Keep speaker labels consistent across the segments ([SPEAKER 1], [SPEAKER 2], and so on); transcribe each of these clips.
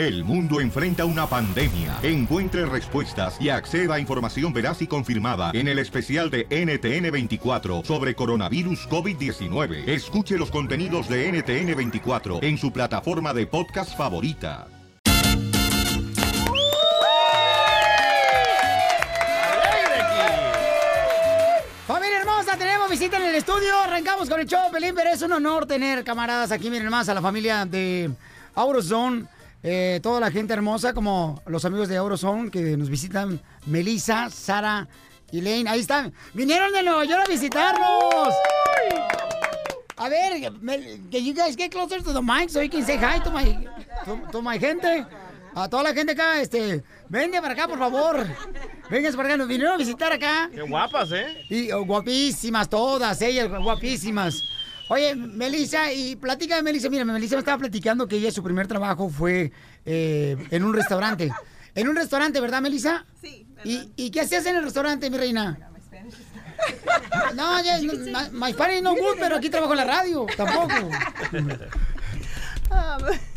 [SPEAKER 1] El mundo enfrenta una pandemia. Encuentre respuestas y acceda a información veraz y confirmada en el especial de NTN24 sobre coronavirus COVID-19. Escuche los contenidos de NTN24 en su plataforma de podcast favorita.
[SPEAKER 2] Familia hermosa, tenemos visita en el estudio. Arrancamos con el show, Pelín, es un honor tener camaradas aquí, miren más, a la familia de AuroZone. Eh, toda la gente hermosa, como los amigos de AuroZone que nos visitan, Melissa, Sara y Lane. Ahí están. Vinieron de Nueva York a visitarnos. A ver, que you guys get closer to the mic so you can say hi to my, to, to my gente. A toda la gente acá, este, venga para acá, por favor. Vengan para acá, nos vinieron a visitar acá.
[SPEAKER 3] Qué guapas, ¿eh?
[SPEAKER 2] Y oh, guapísimas todas, ellas guapísimas. Oye, Melissa, y platica Melissa, mira, Melissa me estaba platicando que ella su primer trabajo fue eh, en un restaurante. En un restaurante, ¿verdad, Melissa? Sí. ¿Y, ¿Y qué hacías en el restaurante, mi reina? No, ya, no, my, my no good, pero aquí trabajo en la radio, tampoco.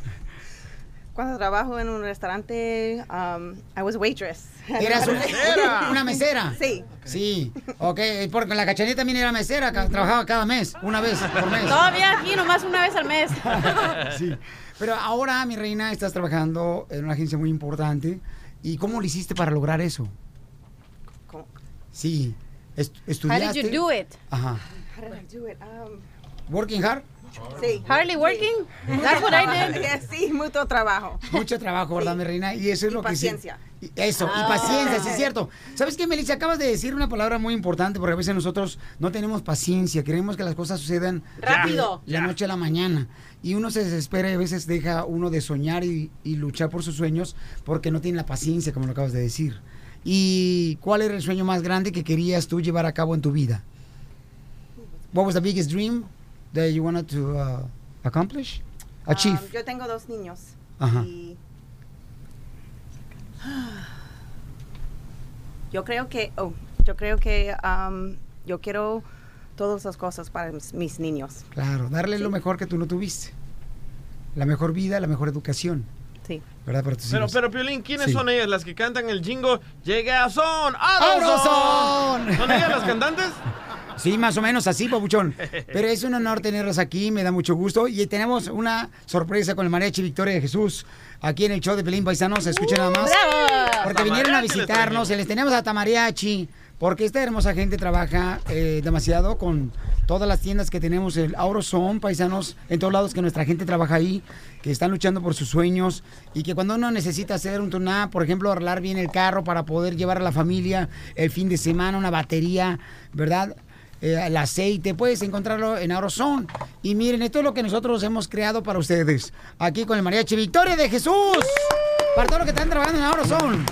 [SPEAKER 4] Cuando trabajo en un restaurante, um, I was waitress.
[SPEAKER 2] Eras un- una mesera.
[SPEAKER 4] Sí.
[SPEAKER 2] Sí, ok, porque la cachanilla también era mesera, trabajaba cada mes, una vez por mes.
[SPEAKER 4] Todavía aquí, nomás una vez al mes.
[SPEAKER 2] Sí. Pero ahora, mi reina, estás trabajando en una agencia muy importante. ¿Y cómo lo hiciste para lograr eso?
[SPEAKER 4] ¿Cómo?
[SPEAKER 2] Sí. Est-
[SPEAKER 4] How
[SPEAKER 2] ¿Estudiaste?
[SPEAKER 4] did you do it?
[SPEAKER 2] Ajá.
[SPEAKER 4] How did I do it? Um,
[SPEAKER 2] ¿Working hard?
[SPEAKER 4] Sí. Hardly working? That's what I did. sí, mucho trabajo.
[SPEAKER 2] Mucho trabajo, ¿verdad, mi reina? Y eso es
[SPEAKER 4] Y
[SPEAKER 2] lo
[SPEAKER 4] paciencia.
[SPEAKER 2] que... sí- y Eso, y
[SPEAKER 4] Ah.
[SPEAKER 2] paciencia, sí es cierto. ¿Sabes qué, Melissa? Acabas de decir una palabra muy importante porque a veces nosotros no tenemos paciencia. Queremos que las cosas sucedan...
[SPEAKER 4] Rápido.
[SPEAKER 2] de La noche a la mañana. Y uno se desespera y a veces deja uno de soñar y, y luchar por sus sueños porque no tiene la paciencia, como lo acabas de decir. ¿Y cuál era el sueño más grande que querías tú llevar a cabo en tu vida? What was the biggest dream that you wanted to uh, accomplish? Achieve.
[SPEAKER 4] Um, yo tengo dos niños.
[SPEAKER 2] Ajá.
[SPEAKER 4] Y yo creo que, oh, yo creo que um, yo quiero todas las cosas para mis, mis niños.
[SPEAKER 2] Claro, darle lo mejor que tú no tuviste. La mejor vida, la mejor educación.
[SPEAKER 4] Sí.
[SPEAKER 2] ¿Verdad? Para tus
[SPEAKER 3] Pero,
[SPEAKER 2] hijos.
[SPEAKER 3] pero, Piolín, ¿quiénes
[SPEAKER 2] Sí.
[SPEAKER 3] son ellas las que cantan el jingo? Llega son,
[SPEAKER 2] ¡Aurozón!
[SPEAKER 3] ¿Son ellas las cantantes?
[SPEAKER 2] Sí, más o menos así, papuchón. Pero es un honor tenerlos aquí, me da mucho gusto. Y tenemos una sorpresa con el mariachi Victoria de Jesús aquí en el show de Pelín Paisanos. Escuchen nada más.
[SPEAKER 4] ¡Bravo!
[SPEAKER 2] Porque vinieron a visitarnos, les tenemos hasta mariachi. Porque esta hermosa gente trabaja eh, demasiado con todas las tiendas que tenemos, el AuroZone, paisanos, en todos lados que nuestra gente trabaja ahí, que están luchando por sus sueños y que cuando uno necesita hacer un tuná, por ejemplo, arreglar bien el carro para poder llevar a la familia el fin de semana, una batería, ¿verdad? Eh, el aceite, puedes encontrarlo en AuroZone. Y miren, esto es lo que nosotros hemos creado para ustedes, aquí con el mariachi Victoria de Jesús, para todos los que están trabajando en AuroZone.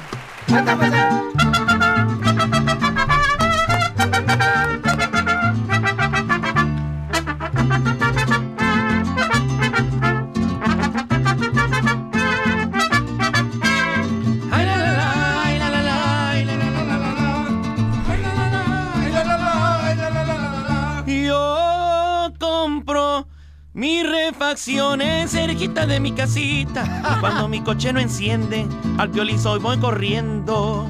[SPEAKER 5] Mis refacciones cerquita de mi casita. Cuando mi coche no enciende, al piolizo voy corriendo.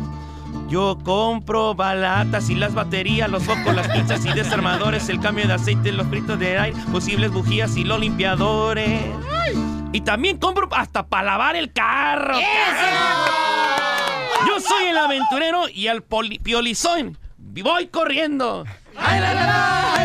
[SPEAKER 5] Yo compro balatas y las baterías, los focos, las pinzas y desarmadores, el cambio de aceite, los fritos de aire, posibles bujías y los limpiadores. Y también compro hasta para lavar el carro. Yo soy el aventurero y al piolizón voy corriendo. Ay, la, la, la,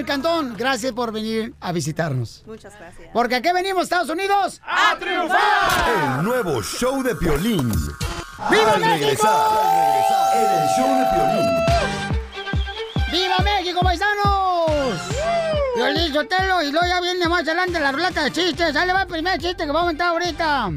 [SPEAKER 2] mecánica también en el cantón, gracias por venir a visitarnos.
[SPEAKER 4] Muchas gracias.
[SPEAKER 2] Porque aquí venimos, Estados Unidos, a triunfar.
[SPEAKER 6] El nuevo show de Piolín.
[SPEAKER 2] ¡Viva
[SPEAKER 6] Al
[SPEAKER 2] México!
[SPEAKER 6] regresar, en el show de Piolín.
[SPEAKER 2] ¡Viva México, paisanos! Le Sotelo y luego ya viene más adelante la ruleta de chistes. Ahí le va el primer chiste que va a aumentar ahorita.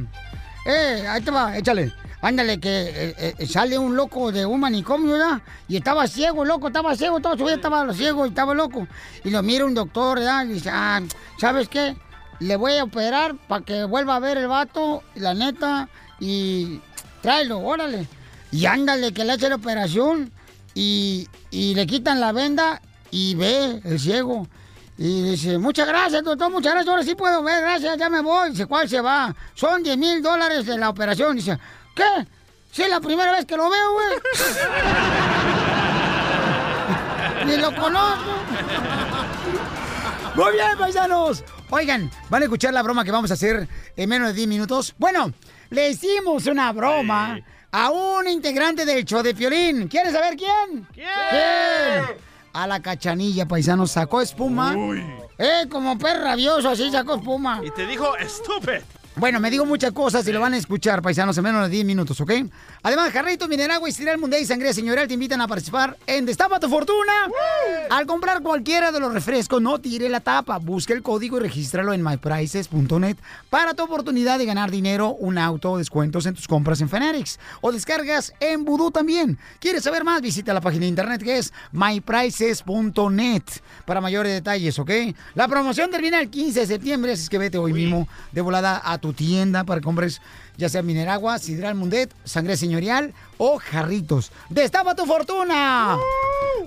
[SPEAKER 2] Eh, ahí te va, échale. Ándale, que eh, eh, sale un loco de un manicomio, ¿ya? Y estaba ciego, loco, estaba ciego, todo su vida estaba ciego y estaba loco. Y lo mira un doctor, ¿ya? Y dice, ah, ¿sabes qué? Le voy a operar para que vuelva a ver el vato. La neta, y tráelo, órale. Y ándale, que le hace la operación y, y le quitan la venda y ve el ciego. Y dice, muchas gracias, doctor, muchas gracias, ahora sí puedo ver, gracias, ya me voy. Dice, ¿cuál se va? Son 10 mil dólares de la operación. Dice, ¿qué? Sí, es la primera vez que lo veo, güey. Ni lo conozco. Muy bien, paisanos. Oigan, ¿van a escuchar la broma que vamos a hacer en menos de 10 minutos? Bueno, le hicimos una broma a un integrante del show de Piolín. ¿Quieres saber quién? ¿Quién? A la cachanilla, paisanos, sacó espuma. Eh, como perro rabioso, así sacó espuma.
[SPEAKER 3] Y te dijo, estúpido.
[SPEAKER 2] Bueno, me digo muchas cosas y lo van a escuchar, paisanos, en menos de 10 minutos, ¿ok? Además, Jarrito, Mineragua y Cereal Mundial y Sangría Señorial te invitan a participar en Destapa tu Fortuna. Al comprar cualquiera de los refrescos, no tire la tapa. Busca el código y regístralo en myprices.net para tu oportunidad de ganar dinero, un auto, descuentos en tus compras en Fenerics o descargas en Voodoo también. ¿Quieres saber más? Visita la página de internet que es myprices.net para mayores detalles, ¿ok? La promoción termina el 15 de septiembre, así es que vete hoy mismo de volada a tu tienda para que compres ya sea Mineragua, Sidral Mundet, Sangre Señorial o Jarritos. ¡Destapa tu fortuna!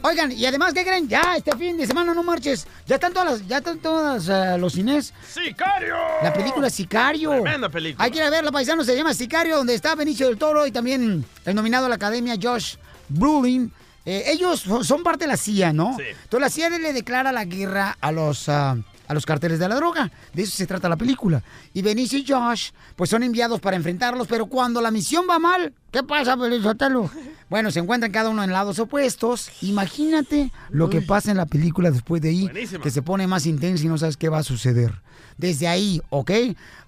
[SPEAKER 2] Oigan, y además, ¿qué creen? Ya, este fin de semana no marches. Ya están todas las, ya están todas eh, los cines.
[SPEAKER 3] ¡Sicario!
[SPEAKER 2] La película Sicario.
[SPEAKER 3] Tremenda película.
[SPEAKER 2] Hay que ir a verla, paisano, se llama Sicario, donde está Benicio del Toro y también el nominado a la Academia Josh Brolin. Eh, ellos son- son parte de la CIA, ¿no?
[SPEAKER 3] Sí.
[SPEAKER 2] Entonces la CIA le declara la guerra a los, ah, a los carteles de la droga. De eso se trata la película. Y Benicio y Josh, pues son enviados para enfrentarlos, pero cuando la misión va mal, ¿qué pasa, Benicio Sotelo? Bueno, se encuentran cada uno en lados opuestos. Imagínate lo que pasa en la película después de ahí,
[SPEAKER 3] Buenísima.
[SPEAKER 2] que se pone más intensa y no sabes qué va a suceder. Desde ahí, ¿ok?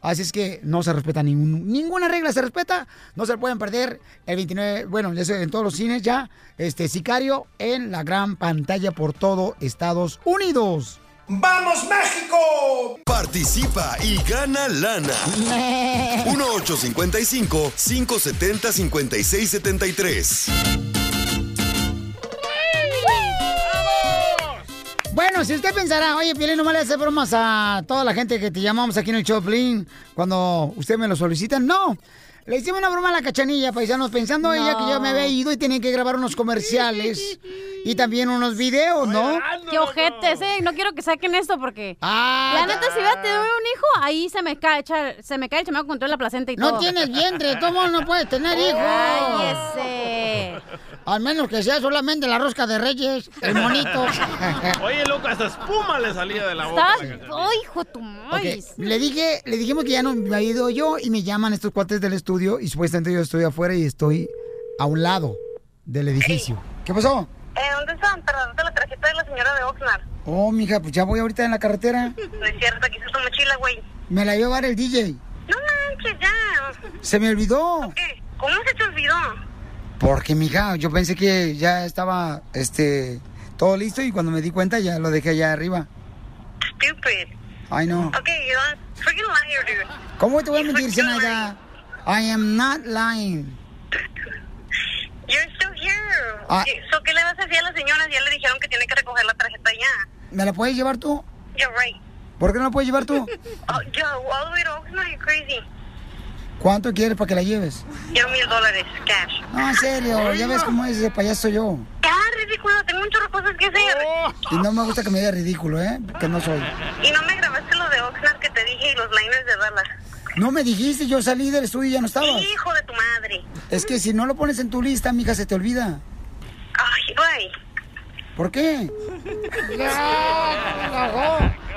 [SPEAKER 2] Así es que no se respeta ningún- ninguna regla, se respeta. No se pueden perder el 29, bueno, en todos los cines ya, este Sicario en la gran pantalla por todo Estados Unidos.
[SPEAKER 6] ¡Vamos México! Participa y gana lana. 1-855-570-5673.
[SPEAKER 2] Bueno, si usted pensará, oye, Piolín, no me le hace bromas a toda la gente que te llamamos aquí en el Choplin cuando usted me lo solicita. No. Le hicimos una broma a la cachanilla, paisanos, pensando ella que yo me había ido y tenía que grabar unos comerciales y también unos videos, ¿no?
[SPEAKER 7] Qué ojetes, eh. No quiero que saquen esto porque.
[SPEAKER 2] Ah,
[SPEAKER 7] la neta, si hubiera tenido un hijo, ahí se me cae, echa- se me cae el chamaco con toda la placenta y
[SPEAKER 2] no
[SPEAKER 7] todo.
[SPEAKER 2] tienes vientre, ¿cómo no puedes tener hijos?
[SPEAKER 7] Cállese.
[SPEAKER 2] Al menos que sea solamente la rosca de reyes, el monito.
[SPEAKER 3] Oye, loco, hasta espuma le salía de la boca.
[SPEAKER 7] Estás. ¡Ay, hijo de tu
[SPEAKER 2] Ok,
[SPEAKER 7] maíz!
[SPEAKER 2] le dije, le dijimos que ya no me había ido yo y me llaman estos cuates del estudio y supuestamente yo estoy afuera y estoy a un lado del edificio. ¿Qué pasó?
[SPEAKER 4] Eh, ¿Dónde están? Perdón, la tarjeta de la señora de Oxnard.
[SPEAKER 2] Oh, mija, pues ya voy ahorita en la carretera.
[SPEAKER 4] No es cierto, aquí está tu mochila, güey.
[SPEAKER 2] Me la iba a llevar el DJ.
[SPEAKER 4] No manches, ya.
[SPEAKER 2] Se me olvidó.
[SPEAKER 4] ¿Qué? ¿Cómo se te olvidó?
[SPEAKER 2] Porque, mija, yo pensé que ya estaba, este, todo listo y cuando me di cuenta ya lo dejé allá arriba.
[SPEAKER 4] Stupid.
[SPEAKER 2] Ay, no.
[SPEAKER 4] Okay, you're freaking liar, dude.
[SPEAKER 2] ¿Cómo te voy a mentir, Zenaida? I am not lying.
[SPEAKER 4] You're still here.
[SPEAKER 2] Ah.
[SPEAKER 4] ¿Qué- so, ¿Qué le vas a decir a la señora? Ya le dijeron que tiene que recoger la tarjeta ya.
[SPEAKER 2] ¿Me la puedes llevar tú?
[SPEAKER 4] You're right.
[SPEAKER 2] ¿Por qué no la puedes llevar tú?
[SPEAKER 4] Oh, yo, all the way to Oxnard, you're crazy.
[SPEAKER 2] ¿Cuánto quieres para que la lleves?
[SPEAKER 4] Quiero mil dólares, cash.
[SPEAKER 2] No, en serio, ya ves cómo es ese payaso yo.
[SPEAKER 4] Ya, ridículo, tengo un chorro de cosas que hacer.
[SPEAKER 2] Y no me gusta que me diga ridículo, ¿eh? Que no soy.
[SPEAKER 4] Y no me grabaste lo de Oxnard que te dije y los liners de Dallas.
[SPEAKER 2] No me dijiste, yo salí del estudio y ya no estabas.
[SPEAKER 4] Hijo de tu madre.
[SPEAKER 2] Es que si no lo pones en tu lista, mija, se te olvida.
[SPEAKER 4] Ay, güey.
[SPEAKER 2] ¿Por qué?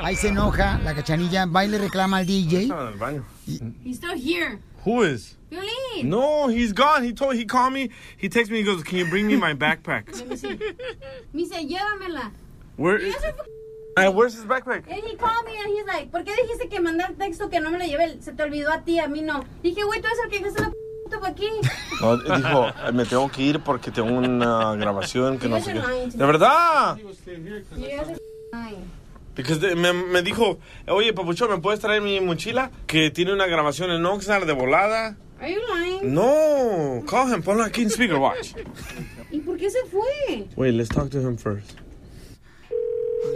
[SPEAKER 2] Ahí se enoja la cachanilla, va y le reclama al DJ.
[SPEAKER 3] Estaba en el baño.
[SPEAKER 7] He's still here.
[SPEAKER 3] Who is?
[SPEAKER 7] Violín.
[SPEAKER 3] No, he's gone. He told he called me. He texted me. He goes, "Can you bring me my backpack?"
[SPEAKER 7] Me dice, llévamela.
[SPEAKER 3] Where?
[SPEAKER 7] Y eso fue-
[SPEAKER 3] Uh, where's his backpack?
[SPEAKER 7] And he called me and he's like, ¿por qué dijiste que mandar texto que no me lo llevé? Se te olvidó a ti, a mí no. Dije, güey, tú eres el que dejaste la p para aquí.
[SPEAKER 3] No, dijo, "Eh, me tengo que ir porque tengo una grabación que no sé qué. De
[SPEAKER 7] me.
[SPEAKER 3] verdad. De- me, me dijo, oye, papucho, ¿me puedes traer mi mochila? Que tiene una grabación en Oxnard de volada.
[SPEAKER 7] Are you lying?
[SPEAKER 3] No, call him, ponlo aquí en speaker watch.
[SPEAKER 7] ¿Y por qué se fue?
[SPEAKER 3] Wait, let's talk to him first.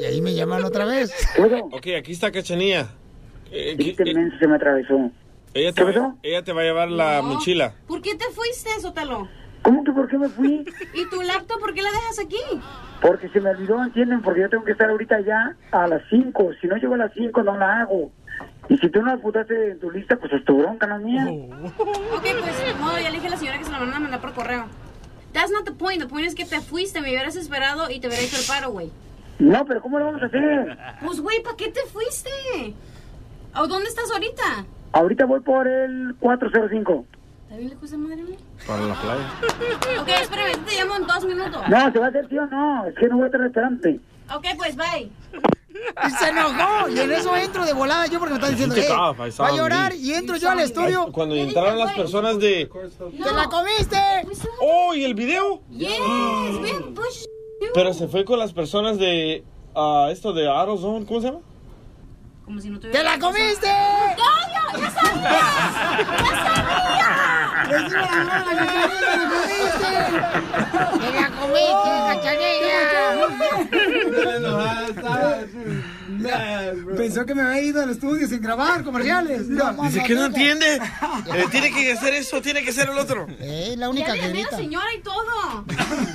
[SPEAKER 2] Y ahí me llaman otra vez.
[SPEAKER 8] ¿Puedo?
[SPEAKER 3] Ok, aquí está Cachanilla. Eh,
[SPEAKER 8] Este
[SPEAKER 3] eh,
[SPEAKER 8] menso se me atravesó.
[SPEAKER 3] Ella te, va, ella te va a llevar la
[SPEAKER 7] No.
[SPEAKER 3] mochila.
[SPEAKER 7] ¿Por qué te fuiste, Sotelo?
[SPEAKER 8] ¿Cómo que por qué me fui?
[SPEAKER 7] ¿Y tu laptop por qué la dejas aquí?
[SPEAKER 8] Porque se me olvidó, ¿entienden? Porque yo tengo que estar ahorita ya a las 5. Si no llego a las 5, no la hago. Y si tú no la apuntaste en tu lista, pues es tu bronca, no mía.
[SPEAKER 7] Ok, pues de modo, ya le dije a la señora que se la van a mandar por correo. That's not the point. The point es que te fuiste, me hubieras esperado y te hubiera hecho el paro, güey.
[SPEAKER 8] No, pero ¿cómo lo vamos a hacer?
[SPEAKER 7] Pues, güey, ¿para qué te fuiste? ¿O dónde estás ahorita?
[SPEAKER 8] Ahorita voy por el 405.
[SPEAKER 7] ¿Está bien lejos de madre, güey?
[SPEAKER 3] Para la playa.
[SPEAKER 7] Ok, espérame, te llamo en dos minutos.
[SPEAKER 8] No, ¿se va a hacer sí o no? Es que no voy a estar esperante.
[SPEAKER 7] Ok, pues, bye.
[SPEAKER 2] Y se enojó. Y en eso entro de volada yo porque me están diciendo, "Eh, va a llorar. Y entro yo al estudio.
[SPEAKER 3] Cuando entraron las personas de...
[SPEAKER 2] ¡Te la comiste!
[SPEAKER 3] ¡Oh, y el video!
[SPEAKER 7] Yes.
[SPEAKER 3] Pero se fue con las personas de... ah, esto de AutoZone, ¿cómo se llama?
[SPEAKER 7] Como si no tuviera...
[SPEAKER 2] ¡Te la comiste!
[SPEAKER 7] ¡No, yo! ¡Ya ¡Ya
[SPEAKER 2] la mano la cachanilla! ¡Te la comiste, cachanilla! Pensó que me había ido al estudio sin grabar comerciales.
[SPEAKER 3] Dice que no entiende. Eh, tiene que hacer eso, tiene que ser el otro.
[SPEAKER 2] Eh, la
[SPEAKER 7] Ya
[SPEAKER 2] única
[SPEAKER 7] le
[SPEAKER 2] que grita.
[SPEAKER 7] señora y todo.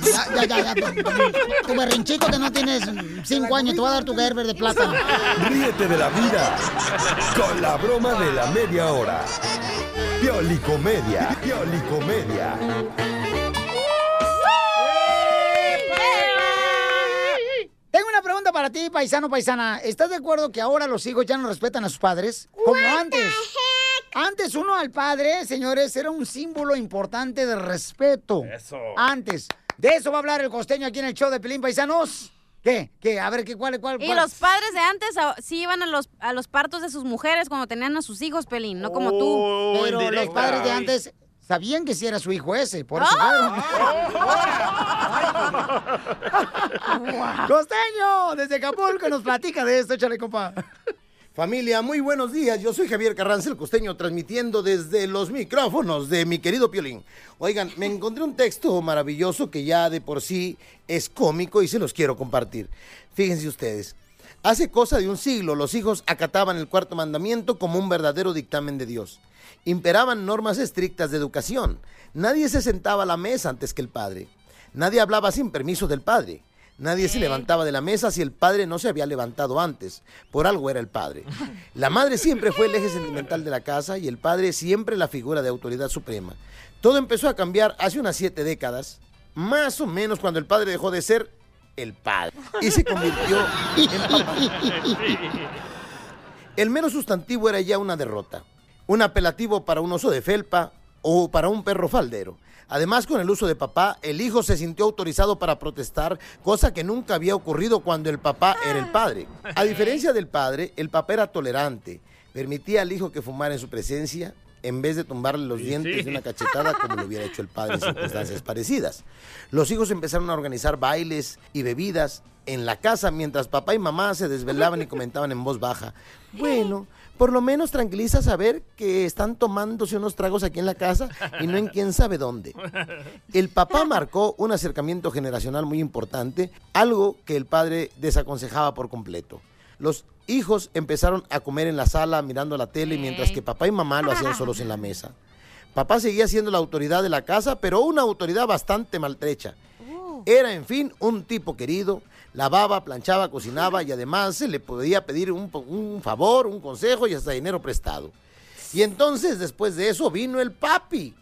[SPEAKER 2] Ya, ya, ya, ya. Tu- Tu berrinchito que no tienes cinco años, te voy a dar tu Gerber de plata.
[SPEAKER 6] Ríete de la vida con la broma de la media hora. Piolicomedia, piolicomedia.
[SPEAKER 2] Tengo una pregunta para ti, paisano, paisana. ¿Estás de acuerdo que ahora los hijos ya no respetan a sus padres? Como antes. Antes uno al padre, señores, era un símbolo importante de respeto.
[SPEAKER 3] Eso.
[SPEAKER 2] Antes. De eso va a hablar el costeño aquí en el show de Pelín Paisanos. ¿Qué? ¿Qué? A ver, ¿qué, cuál, cuál,
[SPEAKER 9] Y
[SPEAKER 2] cuál?
[SPEAKER 9] los padres de antes sí iban a los, a los partos de sus mujeres cuando tenían a sus hijos, Pelín, no como tú.
[SPEAKER 3] Oh,
[SPEAKER 2] Pero los padres de antes sabían que sí era su hijo ese, por eso fueron. Costeño, desde Acapulco nos platica de esto, échale, compa.
[SPEAKER 10] Familia, muy buenos días. Yo soy Javier Carranza, el costeño, transmitiendo desde los micrófonos de mi querido Piolín. Oigan, me encontré un texto maravilloso que ya de por sí es cómico y se los quiero compartir. Fíjense ustedes. Hace cosa de un siglo, los hijos acataban el cuarto mandamiento como un verdadero dictamen de Dios. Imperaban normas estrictas de educación. Nadie se sentaba a la mesa antes que el padre. Nadie hablaba sin permiso del padre. Nadie se levantaba de la mesa si el padre no se había levantado antes. Por algo era el padre. La madre siempre fue el eje sentimental de la casa y el padre siempre la figura de autoridad suprema. Todo empezó a cambiar hace unas siete décadas, más o menos cuando el padre dejó de ser el padre y se convirtió en papá. El mero sustantivo era ya una derrota, un apelativo para un oso de felpa o para un perro faldero. Además, con el uso de papá, el hijo se sintió autorizado para protestar, cosa que nunca había ocurrido cuando el papá era el padre. A diferencia del padre, el papá era tolerante, permitía al hijo que fumara en su presencia, en vez de tumbarle los dientes de una cachetada como lo hubiera hecho el padre en circunstancias parecidas. Los hijos empezaron a organizar bailes y bebidas en la casa mientras papá y mamá se desvelaban y comentaban en voz baja. Bueno, por lo menos tranquiliza saber que están tomándose unos tragos aquí en la casa y no en quién sabe dónde. El papá marcó un acercamiento generacional muy importante, algo que el padre desaconsejaba por completo. Los hijos empezaron a comer en la sala mirando la tele mientras que papá y mamá lo hacían solos en la mesa. Papá seguía siendo la autoridad de la casa, pero una autoridad bastante maltrecha. Era, en fin, un tipo querido, lavaba, planchaba, cocinaba y además se le podía pedir un, favor, un consejo y hasta dinero prestado. Y entonces, después de eso, vino el papi.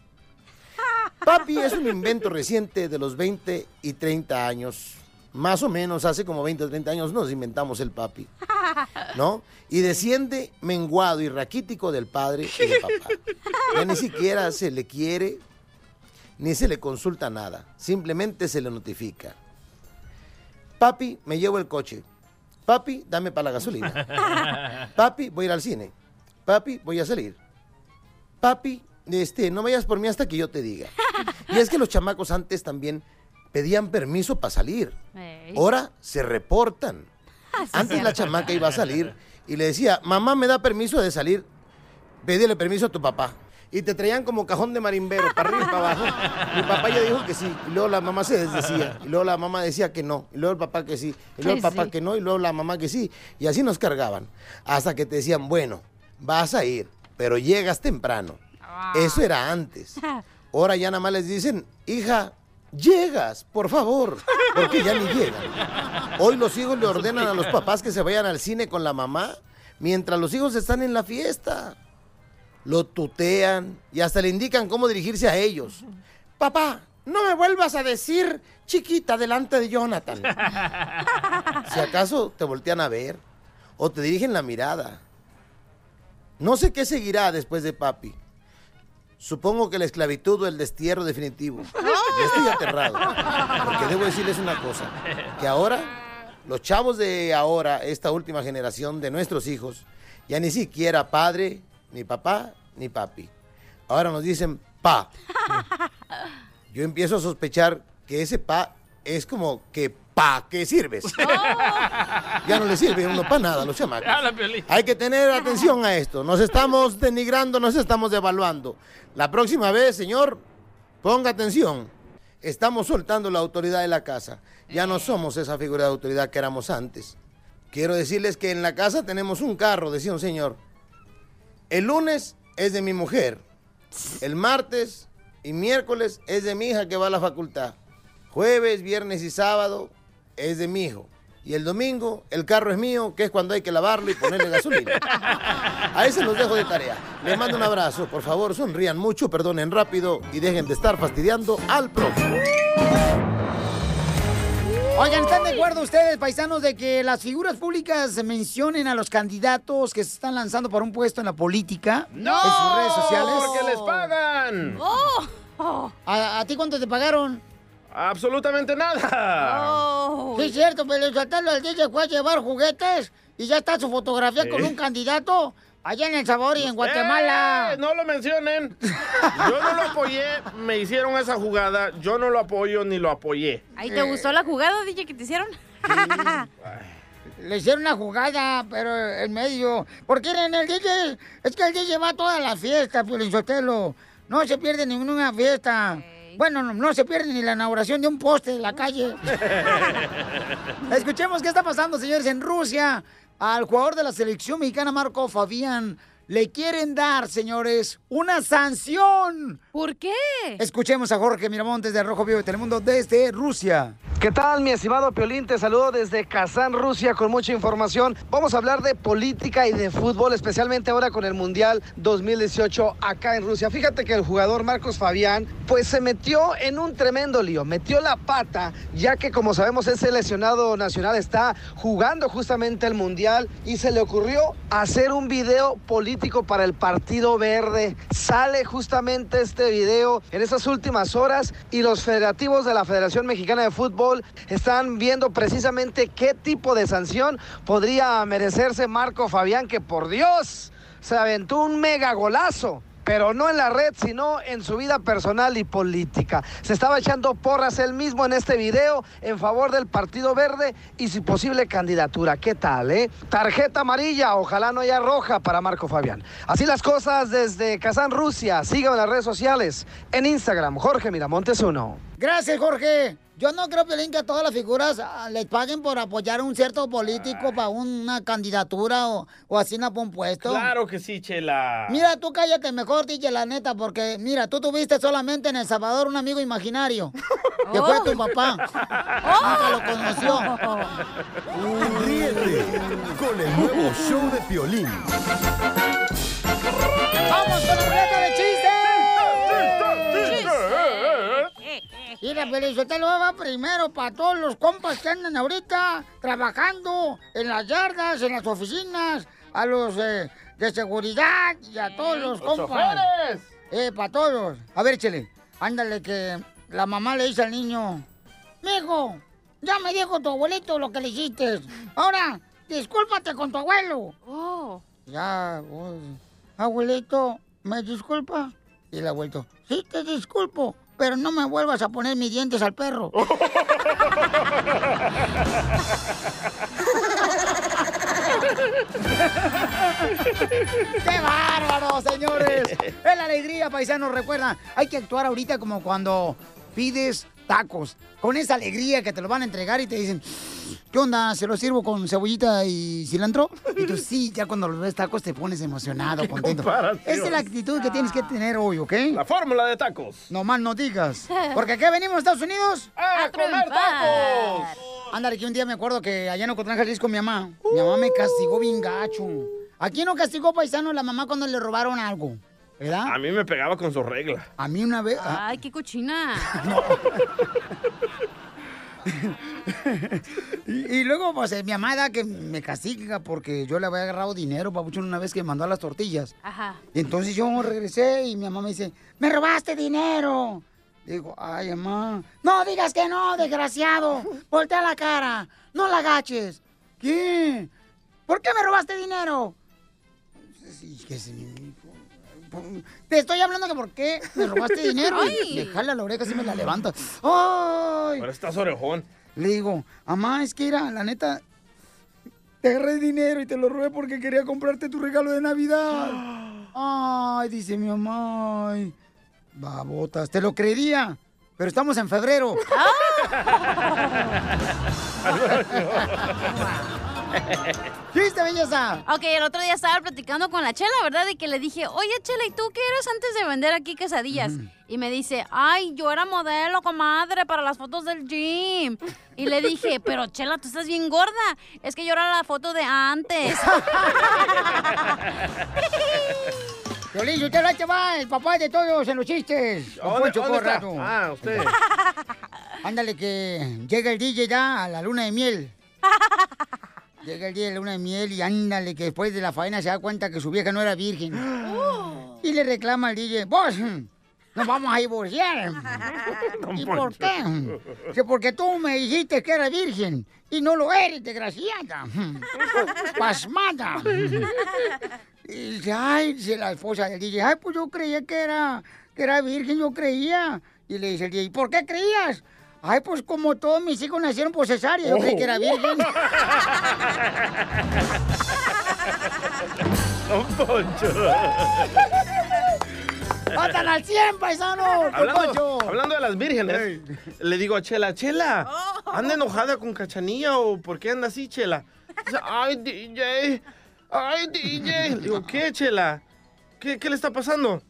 [SPEAKER 10] Papi es un invento reciente de los 20 y 30 años. Más o menos, hace como 20 o 30 años nos inventamos el papi. ¿No? Y desciende menguado y raquítico del padre y del papá. Ya ni siquiera se le quiere, ni se le consulta nada. Simplemente se le notifica. Papi, me llevo el coche. Papi, dame para la gasolina. Papi, voy a ir al cine. Papi, voy a salir. Papi, este, no vayas por mí hasta que yo te diga. Y es que los chamacos antes también pedían permiso para salir. Ahora se reportan. Antes la chamaca iba a salir y le decía, mamá, ¿me da permiso de salir? Pídele permiso a tu papá. Y te traían como cajón de marimbero, para arriba y para abajo. Mi papá ya dijo que sí, y luego la mamá se desdecía, y luego la mamá decía que no, y luego el papá que sí, y luego el papá
[SPEAKER 9] sí.
[SPEAKER 10] que no, y luego la mamá que sí. Y así nos cargaban. Hasta que te decían, bueno, vas a ir, pero llegas temprano. Eso era antes. Ahora ya nada más les dicen, hija, llegas, por favor, porque ya ni llegan. Hoy los hijos le ordenan a los papás que se vayan al cine con la mamá mientras los hijos están en la fiesta. Lo tutean y hasta le indican cómo dirigirse a ellos. Papá, no me vuelvas a decir chiquita delante de Jonathan. Si acaso te voltean a ver o te dirigen la mirada. No sé qué seguirá después de papi. Supongo que la esclavitud o el destierro definitivo. Yo estoy aterrado. Porque debo decirles una cosa. Que ahora, los chavos de ahora, esta última generación de nuestros hijos, ya ni siquiera padre, ni papá, ni papi. Ahora nos dicen pa. Yo empiezo a sospechar que ese pa es como que pa qué sirves. Ya no le sirve uno para nada los chamacos. Hay que tener atención a esto. Nos estamos denigrando, nos estamos devaluando. La próxima vez, señor, ponga atención. Estamos soltando la autoridad de la casa. Ya no somos esa figura de autoridad que éramos antes. Quiero decirles que en la casa tenemos un carro, decía un señor. El lunes es de mi mujer. El martes y miércoles es de mi hija que va a la facultad. Jueves, viernes y sábado es de mi hijo. Y el domingo el carro es mío, que es cuando hay que lavarlo y ponerle gasolina. A ese los dejo de tarea. Les mando un abrazo. Por favor, sonrían mucho, perdonen rápido y dejen de estar fastidiando al próximo.
[SPEAKER 2] Oigan, ¿están de acuerdo ustedes, paisanos, de que las figuras públicas mencionen a los candidatos que se están lanzando por un puesto en la política?
[SPEAKER 3] ¡No!
[SPEAKER 2] En sus redes sociales.
[SPEAKER 3] Porque les pagan.
[SPEAKER 2] Oh. ¿A, a ti cuánto te pagaron?
[SPEAKER 3] Absolutamente nada.
[SPEAKER 2] Sí, es cierto, pero el el DJ fue a llevar juguetes y ya está su fotografía con un candidato allá en El Sabor y en Guatemala.
[SPEAKER 3] ¡Eh! No lo mencionen. Yo no lo apoyé. Me hicieron esa jugada. Yo no lo apoyo ni lo apoyé.
[SPEAKER 9] ¿Ahí te gustó la jugada, DJ, que te hicieron?
[SPEAKER 2] Le hicieron una jugada, pero en medio. Porque en el DJ, es que el DJ va a todas las fiestas, Sotelo. No se pierde ninguna fiesta. Bueno, no, no se pierde ni la inauguración de un poste en la calle. Escuchemos qué está pasando, señores, en Rusia. Al jugador de la selección mexicana, Marco Fabián, le quieren dar, señores, una sanción.
[SPEAKER 9] ¿Por qué?
[SPEAKER 2] Escuchemos a Jorge Miramontes de Rojo Vivo de Telemundo desde Rusia.
[SPEAKER 11] ¿Qué tal, mi estimado Piolín? Te saludo desde Kazán, Rusia, con mucha información. Vamos a hablar de política y de fútbol, especialmente ahora con el Mundial 2018 acá en Rusia. Fíjate que el jugador Marcos Fabián, pues se metió en un tremendo lío, metió la pata, ya que como sabemos es seleccionado nacional, está jugando justamente el Mundial y se le ocurrió hacer un video político para el Partido Verde. Sale justamente este video en esas últimas horas y los federativos de la Federación Mexicana de Fútbol están viendo precisamente qué tipo de sanción podría merecerse Marco Fabián, que por Dios se aventó un mega golazo. Pero no en la red, sino en su vida personal y política. Se estaba echando porras él mismo en este video en favor del Partido Verde y su posible candidatura. ¿Qué tal, eh? Tarjeta amarilla, ojalá no haya roja para Marco Fabián. Así las cosas desde Kazán, Rusia. Síganme en las redes sociales. En Instagram, Jorge Miramontes 1.
[SPEAKER 2] Gracias, Jorge. Yo no creo, Pelín, que a todas las figuras ah, les paguen por apoyar a un cierto político para una candidatura o, o así para un puesto.
[SPEAKER 3] Claro que sí, Chela.
[SPEAKER 2] Mira, tú cállate mejor, DJ, la neta, porque mira, tú tuviste solamente en El Salvador un amigo imaginario, que fue tu papá. Nunca lo conoció.
[SPEAKER 6] Ríete con el nuevo show de Piolín.
[SPEAKER 2] ¡Vamos con la ruleta de chistes! Mira, Pelizotelo va primero para todos los compas que andan ahorita trabajando en las yardas, en las oficinas, a los eh, de seguridad y a todos los
[SPEAKER 3] ¡Los
[SPEAKER 2] compas.
[SPEAKER 3] choferes!
[SPEAKER 2] Eh, para todos. A ver, chele, ándale que la mamá le dice al niño, Mijo, ya me dijo tu abuelito lo que le hiciste. Ahora, discúlpate con tu abuelo.
[SPEAKER 9] Oh.
[SPEAKER 2] Ya, pues, abuelito, ¿me disculpa? Y el abuelito, sí te disculpo, pero no me vuelvas a poner mis dientes al perro. ¡Qué bárbaro, señores! Es la alegría, paisanos. Recuerda, hay que actuar ahorita como cuando pides tacos. Con esa alegría que te lo van a entregar y te dicen, ¿qué onda? ¿Se lo sirvo con cebollita y cilantro? Y tú sí, ya cuando los ves tacos te pones emocionado, contento. Esa es la actitud que tienes que tener hoy, ¿ok?
[SPEAKER 3] La fórmula de tacos.
[SPEAKER 2] No más no digas. Porque aquí venimos a Estados Unidos
[SPEAKER 3] ¡A comer tacos!
[SPEAKER 2] Ándale, que un día me acuerdo que allá en Ocotlán, Jalisco, mi mamá, mi mamá me castigó bien gacho. Aquí no castigó paisano la mamá cuando le robaron algo, ¿verdad?
[SPEAKER 3] A mí me pegaba con su regla.
[SPEAKER 2] A mí una vez...
[SPEAKER 9] Ay, qué cochina.
[SPEAKER 2] Y, y luego, pues, eh, mi mamá da que me castiga porque yo le había agarrado dinero, papuchón, una vez que me mandó a las tortillas.
[SPEAKER 9] Ajá.
[SPEAKER 2] Y entonces yo regresé y mi mamá me dice, ¡me robaste dinero! Digo, ay, mamá, no digas que no, desgraciado. Voltea la cara, no la agaches. ¿Qué? ¿Por qué me robaste dinero? Sí, que sí, Te estoy hablando que por qué me robaste dinero. Y le jala la oreja y me la levanta. ¡Ay!
[SPEAKER 3] Ahora estás orejón.
[SPEAKER 2] Le digo, mamá, es que era, la neta, te agarré dinero y te lo robé porque quería comprarte tu regalo de Navidad. Ay, dice mi mamá, ay, babotas, te lo creería, pero estamos en febrero. ¿Viste, belleza?
[SPEAKER 9] Ok, el otro día estaba platicando con la Chela, ¿verdad? Y que le dije, oye, Chela, ¿y tú qué eres antes de vender aquí quesadillas? Y me dice, ay, yo era modelo, comadre, para las fotos del gym. Y le dije, pero Chela, tú estás bien gorda. Es que yo era la foto de antes.
[SPEAKER 2] Violín, usted lo va, el papá de todos en los chistes.
[SPEAKER 3] ¿Dónde-
[SPEAKER 2] Poncho
[SPEAKER 3] dónde está? Ah, usted.
[SPEAKER 2] Ándale, que llega el DJ ya a la luna de miel. Llega el día de la luna de miel y ándale, que después de la faena se da cuenta que su vieja no era virgen. Y le reclama al DJ, vos, nos vamos a divorciar. ¿Y por qué? Que porque tú me dijiste que era virgen y no lo eres, desgraciada. Pasmada. Y dice, ay, dice la esposa del DJ, ay, pues yo creía que era, que era virgen, yo creía. Y le dice el DJ, ¿por qué creías? Ay, pues como todos mis hijos nacieron por cesárea, yo creí que era virgen.
[SPEAKER 3] Don Poncho.
[SPEAKER 2] ¡Matan al 100, paisano! ¡Don
[SPEAKER 3] Hablando, hablando de las vírgenes, le digo a Chela, Chela,
[SPEAKER 2] Oh.
[SPEAKER 3] ¿anda enojada con Cachanilla o por qué anda así, Chela? Dice, ay, DJ, ay, DJ. Le digo, ¿qué, Chela? ¿Qué, qué le está pasando?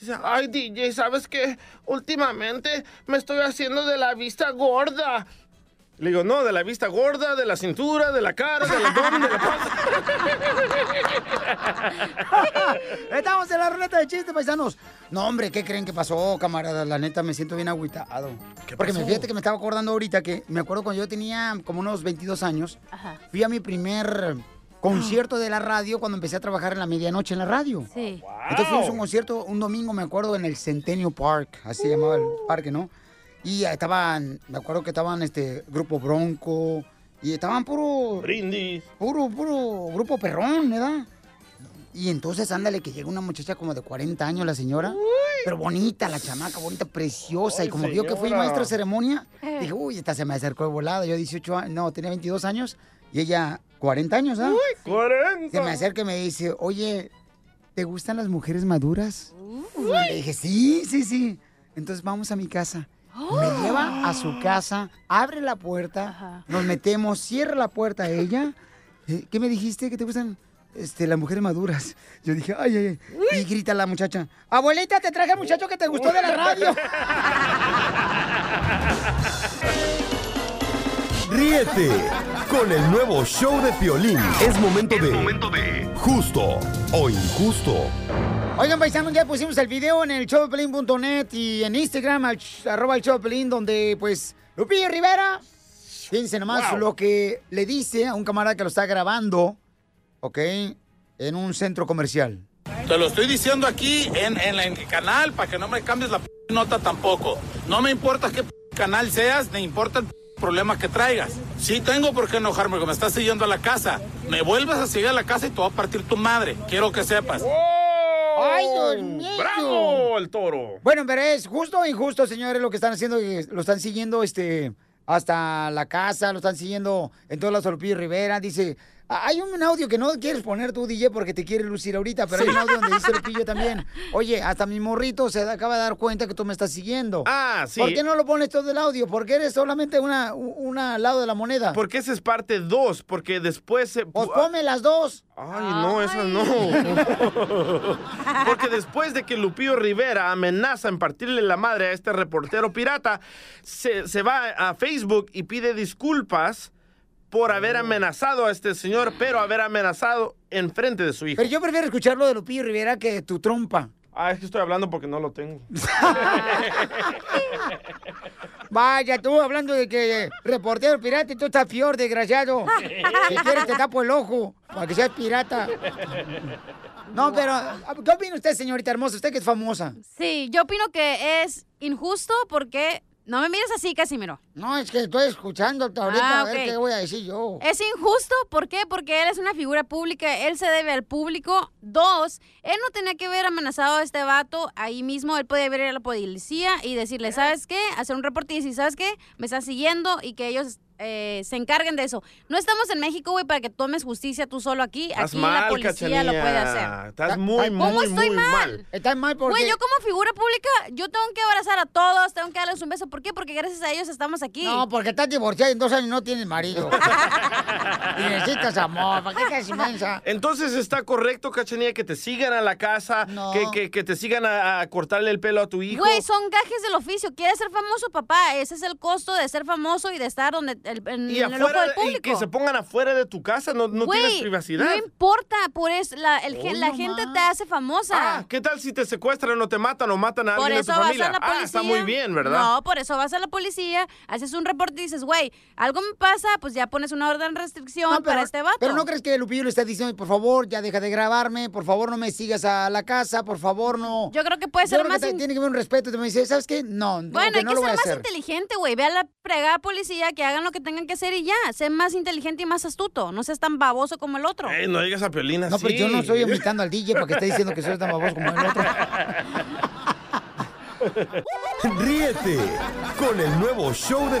[SPEAKER 3] Dice, ay, DJ, ¿sabes qué? Últimamente me estoy haciendo de la vista gorda. Le digo, no, de la vista gorda, de la cintura, de la cara, del abdomen, de la panza.
[SPEAKER 2] Estamos en la ruleta de chistes, paisanos. No, hombre, ¿qué creen que pasó, camarada? La neta, me siento bien agüitado. Porque me
[SPEAKER 3] pasó?
[SPEAKER 2] fíjate que me estaba acordando ahorita que me acuerdo cuando yo tenía como unos 22 años,
[SPEAKER 9] Ajá.
[SPEAKER 2] fui a mi primer concierto de la radio cuando empecé a trabajar en la medianoche en la radio.
[SPEAKER 9] Sí.
[SPEAKER 2] Entonces fuimos a un concierto un domingo, me acuerdo, en el Centennial Park, así se llamaba el parque, ¿no? Y estaban, me acuerdo que estaban este grupo Bronco y estaban puro
[SPEAKER 3] Brindis.
[SPEAKER 2] puro puro grupo perrón, ¿verdad? Y entonces ándale que llega una muchacha como de 40 años la señora, pero bonita la chamaca, bonita, preciosa y como vio que fui maestro de ceremonia, dije, "Uy, esta se me acercó de volada." Yo 18 años, no, tenía 22 años y ella 40 años, ¿ah? Se
[SPEAKER 3] 40.
[SPEAKER 2] me acerca y me dice, "Oye, ¿te gustan las mujeres maduras?"
[SPEAKER 3] Uh.
[SPEAKER 2] Le dije, "Sí, sí, sí." Entonces vamos a mi casa. Me lleva a su casa, abre la puerta, nos metemos, cierra la puerta a ella. Eh, ¿Qué me dijiste? ¿Que te gustan este, las mujeres maduras? Yo dije, ay, ay, ay. Y grita la muchacha, abuelita, te traje al muchacho que te gustó de la radio.
[SPEAKER 6] Ríete con el nuevo show de Piolín. Es momento de justo o injusto.
[SPEAKER 2] Oigan, paisanos, ya pusimos el video en el showdepelín.net y en Instagram, al arroba el showdepelín, donde, pues, Lupillo Rivera, fíjense nomás
[SPEAKER 12] Wow.
[SPEAKER 2] lo que le dice a un camarada que lo está grabando, ¿ok? En un centro comercial.
[SPEAKER 12] Te lo estoy diciendo aquí en, en el canal para que no me cambies la p nota tampoco. No me importa qué p canal seas, ni importa el p problema que traigas. Sí tengo por qué enojarme porque me estás siguiendo a la casa. Me vuelves a seguir a la casa y te voy a partir tu madre. Quiero que sepas.
[SPEAKER 2] ¡Ay, Dios mío!
[SPEAKER 3] ¡Bravo, el toro!
[SPEAKER 2] Bueno, pero es justo o injusto, señores, lo que están haciendo, que lo están siguiendo este, hasta la casa, lo están siguiendo en todas las Lupillo Rivera. Dice, Hay un audio que no quieres poner tú, DJ, porque te quiere lucir ahorita, pero hay un audio donde dice Lupillo también. Oye, hasta mi morrito se acaba de dar cuenta que tú me estás siguiendo.
[SPEAKER 3] Ah, sí.
[SPEAKER 2] ¿Por qué no lo pones todo el audio? Porque eres solamente una, una lado de la moneda.
[SPEAKER 3] Porque esa es parte dos, porque después se...
[SPEAKER 2] Pues ponme las dos.
[SPEAKER 3] Ay, no, esas no. Porque después de que Lupillo Rivera amenaza en partirle la madre a este reportero pirata, se, se va a Facebook y pide disculpas por haber amenazado a este señor, pero haber amenazado en frente de su hijo.
[SPEAKER 2] Pero yo prefiero escucharlo de Lupillo Rivera que tu trompa.
[SPEAKER 3] Ah, es que estoy hablando porque no lo tengo.
[SPEAKER 2] Vaya, tú hablando de que reportero pirata y tú estás peor, desgraciado. Si quieres te tapo el ojo para que seas pirata. No, pero ¿qué opina usted, señorita hermosa? Usted que es famosa.
[SPEAKER 9] Sí, yo opino que es injusto porque... No me mires así, Casimiro.
[SPEAKER 2] No, es que estoy escuchando ahorita
[SPEAKER 9] Ah,
[SPEAKER 2] a ver
[SPEAKER 9] ok.
[SPEAKER 2] qué voy a decir yo.
[SPEAKER 9] Es injusto, ¿por qué? Porque él es una figura pública, él se debe al público. Dos, él no tenía que haber amenazado a este vato ahí mismo, él podía haber a la policía y decirle, ¿sabes qué? Hacer un reporte y decir, ¿sabes qué? Me estás siguiendo y que ellos eh, se encarguen de eso. No estamos en México, güey, para que tomes justicia tú solo aquí.
[SPEAKER 3] Estás
[SPEAKER 9] Aquí
[SPEAKER 3] mal,
[SPEAKER 9] la policía lo puede hacer.
[SPEAKER 3] Estás muy, muy,
[SPEAKER 9] ¿Cómo estoy
[SPEAKER 3] muy
[SPEAKER 9] mal?
[SPEAKER 3] mal.
[SPEAKER 2] Estás mal porque...
[SPEAKER 9] Güey, yo como figura pública, yo tengo que abrazar a todos, tengo que darles un beso. ¿Por qué? Porque gracias a ellos estamos aquí.
[SPEAKER 2] No, porque estás divorciada y en dos años no tienes marido. y necesitas amor. ¿Para qué estás inmensa?
[SPEAKER 3] Entonces está correcto, Cachanilla, que te sigan a la casa, que, que, que te sigan a, a cortarle el pelo a tu hijo.
[SPEAKER 9] Güey, son gajes del oficio. ¿Quieres ser famoso, papá? Ese es el costo de ser famoso y de estar donde el, en,
[SPEAKER 3] y
[SPEAKER 9] en el ojo del
[SPEAKER 3] y
[SPEAKER 9] público.
[SPEAKER 3] que se pongan afuera de tu casa, no, no tienes privacidad.
[SPEAKER 9] No importa, por eso la, el la gente te hace famosa.
[SPEAKER 3] Ah, ¿qué tal si te secuestran o te matan o matan a
[SPEAKER 9] por
[SPEAKER 3] alguien
[SPEAKER 9] eso
[SPEAKER 3] de tu
[SPEAKER 9] vas a la policía.
[SPEAKER 3] Ah, está muy bien, ¿verdad?
[SPEAKER 9] No, por eso vas a la policía, haces un reporte y dices, güey, algo me pasa, pues ya pones una orden de restricción
[SPEAKER 2] No,
[SPEAKER 9] para este vato.
[SPEAKER 2] Pero no crees que Lupillo le está diciendo, por favor, ya deja de grabarme, por favor, no me sigas a la casa, por favor, no.
[SPEAKER 9] Yo creo que puede
[SPEAKER 2] Yo
[SPEAKER 9] ser
[SPEAKER 2] creo
[SPEAKER 9] más
[SPEAKER 2] que te-
[SPEAKER 9] in-
[SPEAKER 2] tiene que haber un respeto. Te me dice, ¿sabes qué? No, no,
[SPEAKER 9] Bueno,
[SPEAKER 2] que
[SPEAKER 9] hay
[SPEAKER 2] no
[SPEAKER 9] que
[SPEAKER 2] lo voy
[SPEAKER 9] ser
[SPEAKER 2] a
[SPEAKER 9] más
[SPEAKER 2] hacer.
[SPEAKER 9] inteligente, güey. Ve a la fregada policía que hagan lo que tengan que hacer y ya. Sé más inteligente y más astuto. No seas tan baboso como el otro.
[SPEAKER 3] Ey, no digas a Piolín así.
[SPEAKER 2] No, pero yo no estoy invitando al DJ porque está diciendo que soy tan baboso como el otro.
[SPEAKER 6] Ríete con el nuevo show de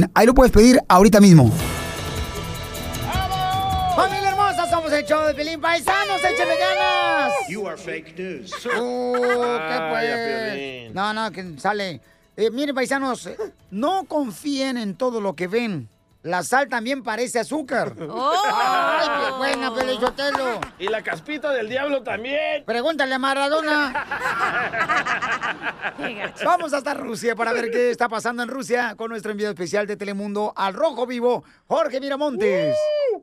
[SPEAKER 2] Ahí lo puedes pedir ahorita mismo. ¡Familia hermosa! Somos el show de Pelín Paisanos, échale ganas.
[SPEAKER 13] You are fake news.
[SPEAKER 2] Uh, ¿qué pues?
[SPEAKER 13] Piolín.
[SPEAKER 2] No, no, que sale. Eh, miren, paisanos, no confíen en todo lo que ven. La sal también parece azúcar. ¡Ay, qué buena, Pelichotelo!
[SPEAKER 3] Y la caspita del diablo también.
[SPEAKER 2] Pregúntale a Maradona. Vamos hasta Rusia para ver qué está pasando en Rusia con nuestro enviado especial de Telemundo al Rojo Vivo, Jorge Miramontes.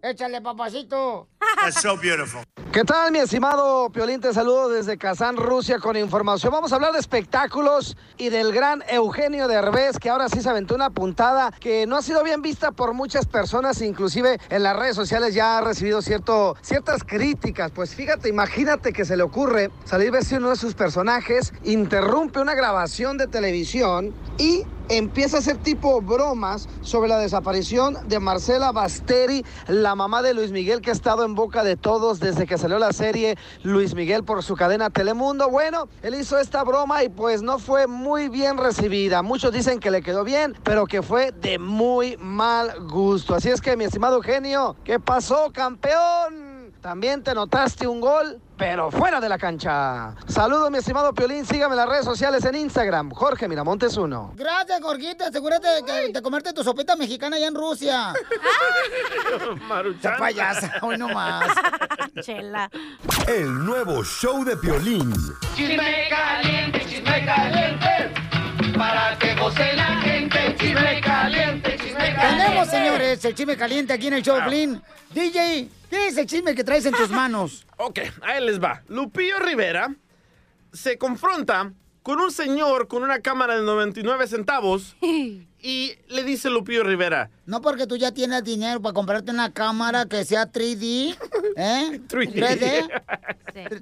[SPEAKER 2] Échale, papacito.
[SPEAKER 13] That's so beautiful.
[SPEAKER 11] ¿Qué tal, mi estimado Piolín? Te saludo desde Kazán, Rusia, con información. Vamos a hablar de espectáculos y del gran Eugenio Derbez, que ahora sí se aventó una puntada que no ha sido bien vista por muchas personas, inclusive en las redes sociales ya ha recibido cierto, ciertas críticas. Pues fíjate, imagínate que se le ocurre salir vestido uno de sus personajes, interrumpe una grabación de televisión y empieza a hacer tipo bromas sobre la desaparición de Marcela Basteri, la mamá de Luis Miguel que ha estado en boca de todos desde que salió la serie Luis Miguel por su cadena Telemundo. Bueno, él hizo esta broma y pues no fue muy bien recibida. Muchos dicen que le quedó bien, pero que fue de muy mal gusto. Así es que mi estimado genio, ¿qué pasó, campeón? ¿También te notaste un gol? Pero fuera de la cancha. Saludos, mi estimado Piolín. Sígame en las redes sociales en Instagram, Jorge Miramontes 1.
[SPEAKER 2] Gracias, Jorgito. Asegúrate de, que- de comerte tu sopita mexicana allá en Rusia. Esa payasa, hoy no más.
[SPEAKER 9] Chela.
[SPEAKER 6] El nuevo show de Piolín.
[SPEAKER 14] Chisme caliente, chisme caliente.
[SPEAKER 2] Señores, el chisme caliente aquí en el show, Piolín. DJ, ¿qué es el chisme que traes en tus manos?
[SPEAKER 3] Ok, ahí les va. Lupillo Rivera se confronta con un señor con una cámara de 99 centavos y le dice Lupillo Rivera.
[SPEAKER 2] No porque tú ya tienes dinero para comprarte una cámara que sea 3D, ¿eh? 3D.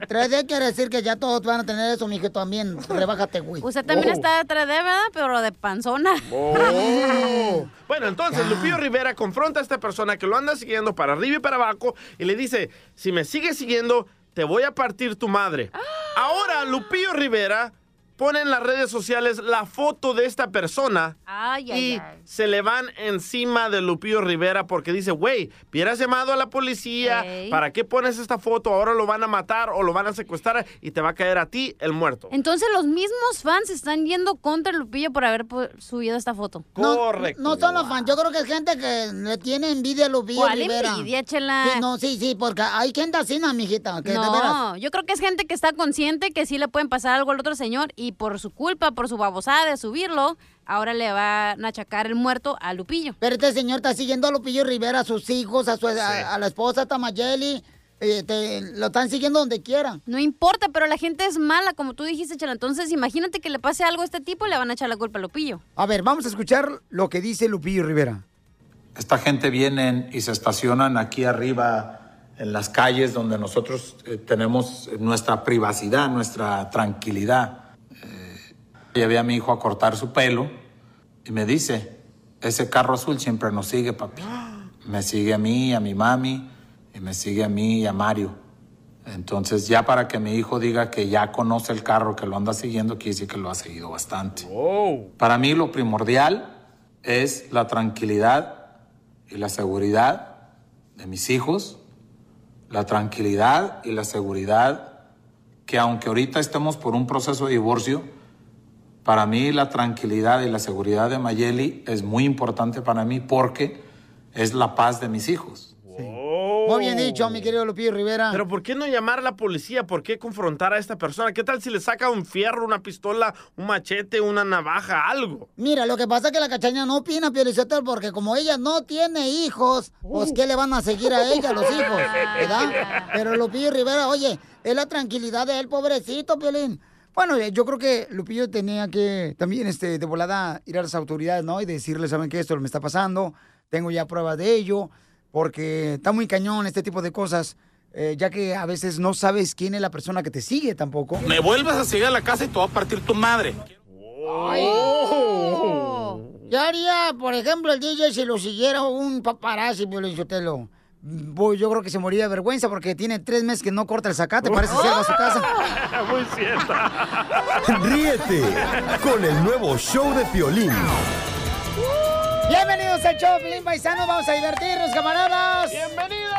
[SPEAKER 2] 3D quiere decir que ya todos van a tener eso, mijo, también. Rebájate, güey.
[SPEAKER 9] Usted también
[SPEAKER 2] Oh.
[SPEAKER 9] está 3D, ¿verdad? Pero de panzona.
[SPEAKER 3] Oh. Bueno, entonces Lupillo Rivera confronta a esta persona que lo anda siguiendo para arriba y para abajo y le dice, si me sigues siguiendo, te voy a partir tu madre. Ahora Lupillo Rivera pone en las redes sociales la foto de esta persona
[SPEAKER 9] Ay, ay,
[SPEAKER 3] y
[SPEAKER 9] ay.
[SPEAKER 3] se le van encima de Lupillo Rivera porque dice, güey, hubieras llamado a la policía,
[SPEAKER 9] Ey.
[SPEAKER 3] ¿para qué pones esta foto? Ahora lo van a matar o lo van a secuestrar y te va a caer a ti el muerto.
[SPEAKER 9] Entonces los mismos fans están yendo contra Lupillo por haber subido esta foto.
[SPEAKER 3] Correcto.
[SPEAKER 2] No son los fans, yo creo que es gente que le tiene envidia a Lupillo
[SPEAKER 9] ¿Cuál
[SPEAKER 2] Rivera.
[SPEAKER 9] envidia, chela?
[SPEAKER 2] Sí, no, sí, sí, porque hay gente así, no, mijita, que de veras.
[SPEAKER 9] No, yo creo que es gente que está consciente que sí le pueden pasar algo al otro señor y por su culpa, por su babosada de subirlo, ahora le van a achacar el muerto a Lupillo.
[SPEAKER 2] Pero este señor está siguiendo a Lupillo Rivera, a sus hijos, a, su, a, a la esposa Tamayeli. eh, te- lo están siguiendo donde quiera.
[SPEAKER 9] No importa, pero la gente es mala, como tú dijiste, Chela. Entonces, imagínate que le pase algo a este tipo y le van a echar la culpa a Lupillo.
[SPEAKER 2] A ver, vamos a escuchar lo que dice Lupillo Rivera.
[SPEAKER 15] Esta gente vienen y se estacionan aquí arriba en las calles donde nosotros eh, tenemos nuestra privacidad, nuestra tranquilidad. Llevé a mi hijo a cortar su pelo y me dice, ese carro azul siempre nos sigue, papi. Me sigue a mí, a mi mami, y me sigue a mí y a Mario. Entonces ya para que mi hijo diga que ya conoce el carro, que lo anda siguiendo, quiere decir que lo ha seguido bastante. Para mí lo primordial es la tranquilidad y la seguridad de mis hijos, la tranquilidad y la seguridad que aunque ahorita estemos por un proceso de divorcio, para mí la tranquilidad y la seguridad de Mayeli es muy importante para mí porque es la paz de mis hijos.
[SPEAKER 2] Muy bien dicho, mi querido Lupillo Rivera.
[SPEAKER 3] Pero ¿por qué no llamar a la policía? ¿Por qué confrontar a esta persona? ¿Qué tal si le saca un fierro, una pistola, un machete, una navaja, algo?
[SPEAKER 2] Mira, lo que pasa es que la cachaña no opina, Piolizotel, porque como ella no tiene hijos, pues ¿qué le van a seguir a ella los hijos? ¿Verdad? Pero Lupillo Rivera, oye, es la tranquilidad de él, pobrecito, Piolín. Bueno, eh, yo creo que Lupillo tenía que también este, de volada ir a las autoridades, ¿no? Y decirle, ¿saben qué? Esto me está pasando, tengo ya pruebas de ello, porque está muy cañón este tipo de cosas, eh, ya que a veces no sabes quién es la persona que te sigue tampoco.
[SPEAKER 12] Me vuelvas a seguir a la casa y te voy a partir tu madre.
[SPEAKER 2] Ya haría, por ejemplo, el DJ si lo siguiera un paparazzi, Piolinsotelo. Yo creo que se moría de vergüenza porque tiene tres meses que no corta el zacate, parece ser a su casa.
[SPEAKER 3] Muy cierto.
[SPEAKER 6] Ríete con el nuevo show de Piolín.
[SPEAKER 2] Bienvenidos al show, Piolín Paisano, vamos a divertirnos, camaradas.
[SPEAKER 3] ¡Bienvenidos!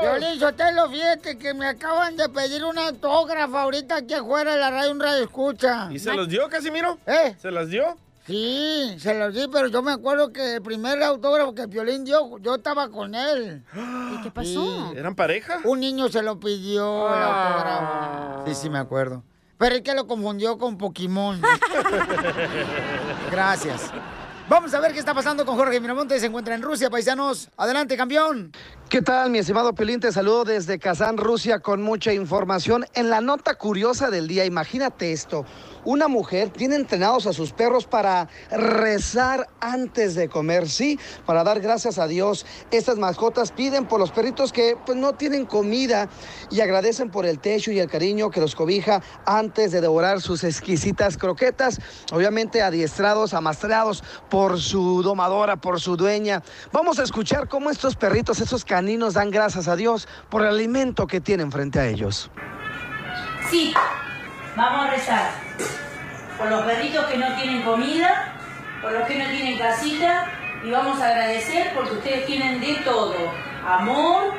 [SPEAKER 2] Piolín Sotelo, fíjate que me acaban de pedir un autógrafo ahorita aquí afuera de la radio, un radio escucha.
[SPEAKER 3] ¿Y se los dio, Casimiro?
[SPEAKER 2] ¿Eh?
[SPEAKER 3] ¿Se las dio?
[SPEAKER 2] Sí, se los di, pero yo me acuerdo que el primer autógrafo que el Piolín dio, yo estaba con él.
[SPEAKER 9] ¿Y qué pasó?
[SPEAKER 3] ¿Eran pareja?
[SPEAKER 2] Un niño se lo pidió el autógrafo. Sí, sí, me acuerdo. Pero es que lo confundió con Pokémon. Gracias. Vamos a ver qué está pasando con Jorge Miramonte. Se encuentra en Rusia, paisanos. Adelante, campeón.
[SPEAKER 11] ¿Qué tal, mi estimado Pelín? Te saludo desde Kazán, Rusia, con mucha información. En la nota curiosa del día, imagínate esto. Una mujer tiene entrenados a sus perros para rezar antes de comer, sí, para dar gracias a Dios. Estas mascotas piden por los perritos que pues, no tienen comida y agradecen por el techo y el cariño que los cobija antes de devorar sus exquisitas croquetas, obviamente adiestrados, amastrados por su domadora, por su dueña. Vamos a escuchar cómo estos perritos, estos caninos dan gracias a Dios por el alimento que tienen frente a ellos.
[SPEAKER 16] Sí, vamos a rezar. Por los perritos que no tienen comida, por los que no tienen casita, y vamos a agradecer porque ustedes tienen de todo. Amor,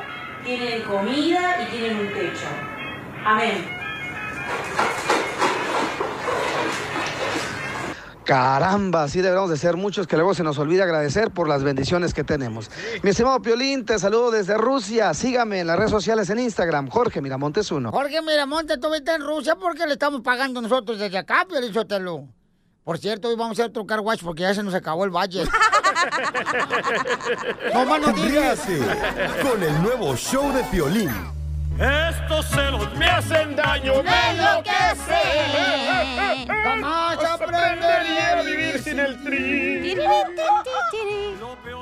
[SPEAKER 16] tienen comida y tienen un techo. Amén.
[SPEAKER 11] Caramba, sí deberíamos de ser muchos que luego se nos olvida agradecer por las bendiciones que tenemos. Mi estimado Piolín, te saludo desde Rusia. Sígame en las redes sociales en Instagram, Jorge Miramontes 1.
[SPEAKER 2] Jorge Miramonte, tú viste en Rusia porque le estamos pagando nosotros desde acá, Piolizotelo. Por cierto, hoy vamos a hacer trucar watch porque ya se nos acabó el valle. no más
[SPEAKER 6] con el nuevo show de Piolín.
[SPEAKER 14] Estos celos me hacen daño,
[SPEAKER 2] me enloquecen. Jamás aprendería a vivir sin el tri.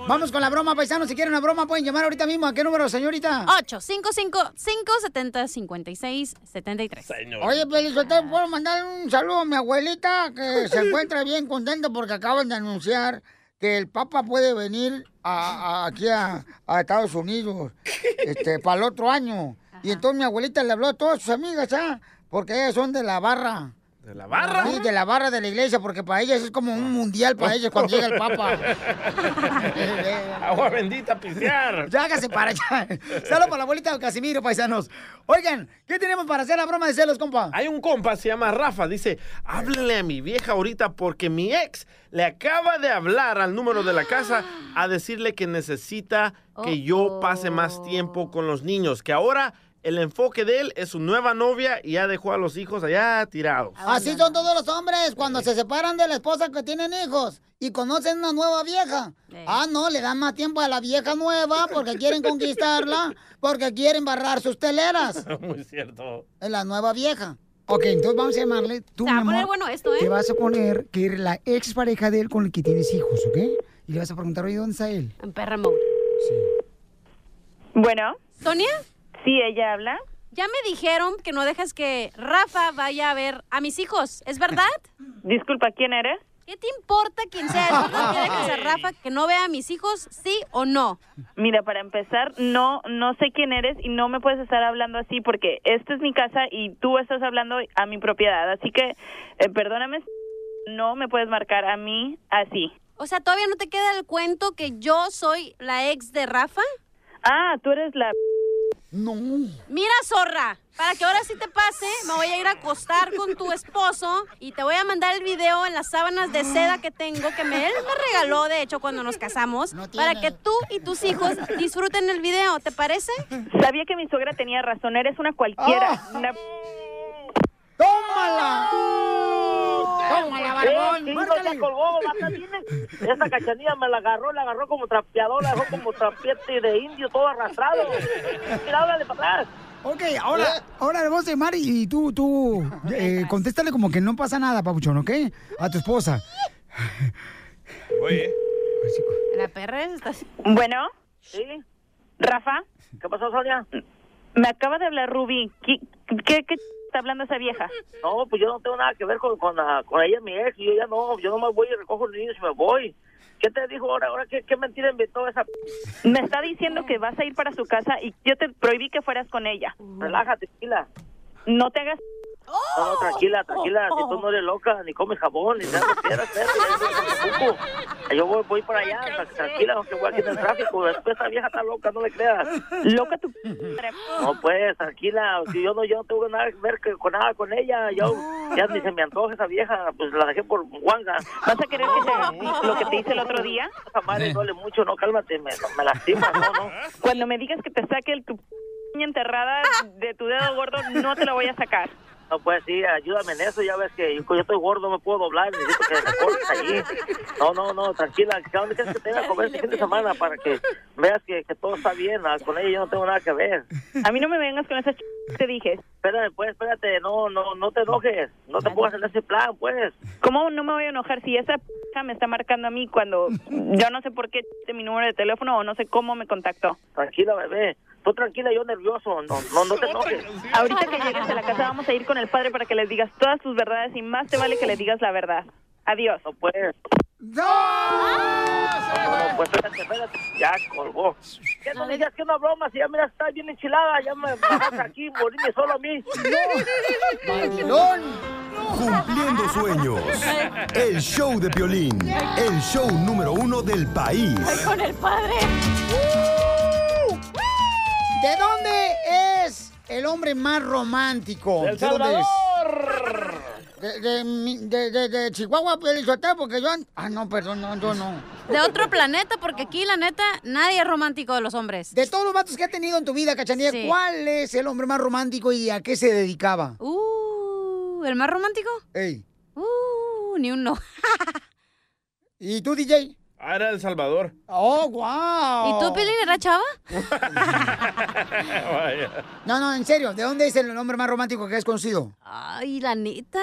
[SPEAKER 2] Vamos con la broma, paisanos. Si quieren una broma, pueden llamar ahorita mismo. ¿A qué número, señorita?
[SPEAKER 9] 855-570-5673.
[SPEAKER 2] Oye, Pelizotelo, ¿puedo mandar un saludo a mi abuelita que se encuentra bien contenta porque acaban de anunciar que el Papa puede venir a- a- aquí a, a Estados Unidos este, para el otro año. Y entonces mi abuelita le habló a todas sus amigas, ¿ah? Porque ellas son de la barra.
[SPEAKER 3] ¿De la barra?
[SPEAKER 2] Sí, de la barra de la iglesia, porque para ellas es como un mundial para ellas cuando llega el Papa.
[SPEAKER 3] Agua bendita, pisear.
[SPEAKER 2] Ya hágase para allá. Saludos para la abuelita Casimiro, paisanos. Oigan, ¿qué tenemos para hacer la broma de celos, compa?
[SPEAKER 3] Hay un compa, se llama Rafa, dice, háblele a mi vieja ahorita porque mi ex le acaba de hablar al número de la casa a decirle que necesita que yo pase más tiempo con los niños, que ahora el enfoque de él es su nueva novia y ya dejó a los hijos allá tirados.
[SPEAKER 2] Así son todos los hombres cuando se separan de la esposa que tienen hijos y conocen una nueva vieja. Ah, no, le dan más tiempo a la vieja nueva porque quieren conquistarla, porque quieren barrar sus teleras.
[SPEAKER 3] Muy cierto.
[SPEAKER 2] Es la nueva vieja. Ok, entonces vamos a llamarle. Tú, mi
[SPEAKER 9] a poner
[SPEAKER 2] amor,
[SPEAKER 9] bueno esto, ¿eh?
[SPEAKER 2] Te vas a poner que eres la ex pareja de él con el que tienes hijos, ¿ok? Y le vas a preguntar, oye, ¿dónde está él?
[SPEAKER 9] En perra mode.
[SPEAKER 17] Bueno.
[SPEAKER 9] ¿Sonia?
[SPEAKER 17] Sí, ella habla.
[SPEAKER 9] Ya me dijeron que no dejas que Rafa vaya a ver a mis hijos. ¿Es verdad?
[SPEAKER 17] Disculpa, ¿quién eres?
[SPEAKER 9] ¿Qué te importa quién sea? ¿Es verdad que dejas a Rafa que no vea a mis hijos? ¿Sí o no?
[SPEAKER 17] Mira, para empezar, no no sé quién eres y no me puedes estar hablando así porque esta es mi casa y tú estás hablando a mi propiedad. Así que, eh, perdóname, no me puedes marcar a mí así.
[SPEAKER 9] O sea, ¿todavía no te queda el cuento que yo soy la ex de Rafa?
[SPEAKER 17] Ah, tú eres la...
[SPEAKER 2] No.
[SPEAKER 9] Mira, zorra, para que ahora sí te pase, me voy a ir a acostar con tu esposo y te voy a mandar el video en las sábanas de seda que tengo, que me, él me regaló, de hecho, cuando nos casamos, para que tú y tus hijos disfruten el video, ¿te parece?
[SPEAKER 17] Sabía que mi suegra tenía razón, eres una cualquiera.
[SPEAKER 2] Ah.
[SPEAKER 17] Una...
[SPEAKER 2] ¡Tómala! ¡Tómala, barbón!
[SPEAKER 18] Eh, sí, no se colgó. Esa cachanilla me la agarró, la agarró como trapeador, la dejó como trapiete de indio, todo arrastrado. Mira, háblale para atrás.
[SPEAKER 2] Ok, ahora, ahora le vamos a llamar y tú, tú, eh, contéstale como que no pasa nada, papuchón, ¿ok? A tu esposa.
[SPEAKER 3] Oye.
[SPEAKER 9] La perra está así.
[SPEAKER 17] Bueno.
[SPEAKER 18] Sí.
[SPEAKER 17] Rafa.
[SPEAKER 18] ¿Qué pasó, Sonia?
[SPEAKER 17] Me acaba de hablar Ruby. ¿Qué, qué, qué está hablando esa vieja?
[SPEAKER 18] No, pues yo no tengo nada que ver con, con, la- con ella, mi ex. Yo ya no, yo no me voy y recojo los niños y me voy. ¿Qué te dijo ahora? ¿Ahora qué, qué mentira inventó esa?
[SPEAKER 17] Me está diciendo que vas a ir para su casa y yo te prohibí que fueras con ella.
[SPEAKER 18] Relájate, tranquila.
[SPEAKER 17] No te hagas...
[SPEAKER 18] No, no, tranquila, tranquila. Si tú no eres loca, ni comes jabón, ni nada, espera, espera, espera, Yo voy, voy para allá, tra- tranquila, aunque voy aquí en el tráfico. Después esa vieja está loca, no le creas.
[SPEAKER 17] Loca tu...
[SPEAKER 18] No, pues, tranquila. Si yo no, yo no tengo nada que ver con nada con ella. Yo ya ni se me antoja esa vieja, pues la dejé por guanga.
[SPEAKER 17] ¿Vas a querer que te lo que te hice el otro día?
[SPEAKER 18] Esa madre duele mucho, no, cálmate, me, me lastima, no, no.
[SPEAKER 17] Cuando me digas que te saque el tu enterrada de tu dedo gordo, no te la voy a sacar.
[SPEAKER 18] No, pues sí, ayúdame en eso, ya ves que yo, yo estoy gordo, no me puedo doblar, necesito que me cortes allí. No, no, no, tranquila, ¿a dónde quieres que te a comer este fin de semana para que veas que, que todo está bien? Ah, Con ella yo no tengo nada que ver.
[SPEAKER 17] A mí no me vengas con esa ch... te dije.
[SPEAKER 18] Espérame, pues, espérate, no, no, no te enojes, no te pongas en ese plan, pues.
[SPEAKER 17] ¿Cómo no me voy a enojar si esa p me está marcando a mí cuando yo no sé por qué de mi número de teléfono o no sé cómo me contactó?
[SPEAKER 18] Tranquila, bebé. Tú tranquila, yo nervioso, no, no, no te enojes.
[SPEAKER 17] Ahorita que llegues a la casa vamos a ir con el padre para que les digas todas tus verdades y más te vale que le digas la verdad. Adiós.
[SPEAKER 18] No puedes. No, no, pues espérate, espérate. Ya colgó. ¿Qué no digas que una broma? Si ya mira, está bien enchilada, ya me bajas aquí, morirme solo a mí.
[SPEAKER 6] Cumpliendo sueños. El show de Piolín. El show número uno del país.
[SPEAKER 9] con el padre.
[SPEAKER 2] ¿De dónde es el hombre más romántico?
[SPEAKER 3] ¡El
[SPEAKER 2] ¿De dónde es?
[SPEAKER 3] Salvador!
[SPEAKER 2] De, de, de, de- de Chihuahua, Pelizotelo, porque yo... Ah, no, perdón, no, yo no.
[SPEAKER 9] De otro planeta, porque aquí, la neta, nadie es romántico de los hombres.
[SPEAKER 2] De todos los vatos que has tenido en tu vida, Cachanilla,
[SPEAKER 9] Sí.
[SPEAKER 2] ¿cuál es el hombre más romántico y a qué se dedicaba?
[SPEAKER 9] Uh, ¿el más romántico?
[SPEAKER 2] Ey.
[SPEAKER 9] Uh, ni uno.
[SPEAKER 2] ¿Y tú, DJ?
[SPEAKER 3] Ah, era El Salvador.
[SPEAKER 2] ¡Oh, wow!
[SPEAKER 9] ¿Y tú, Pilín, era chava?
[SPEAKER 2] No, no, en serio, ¿de dónde es el hombre más romántico que has conocido?
[SPEAKER 9] Ay, la neta.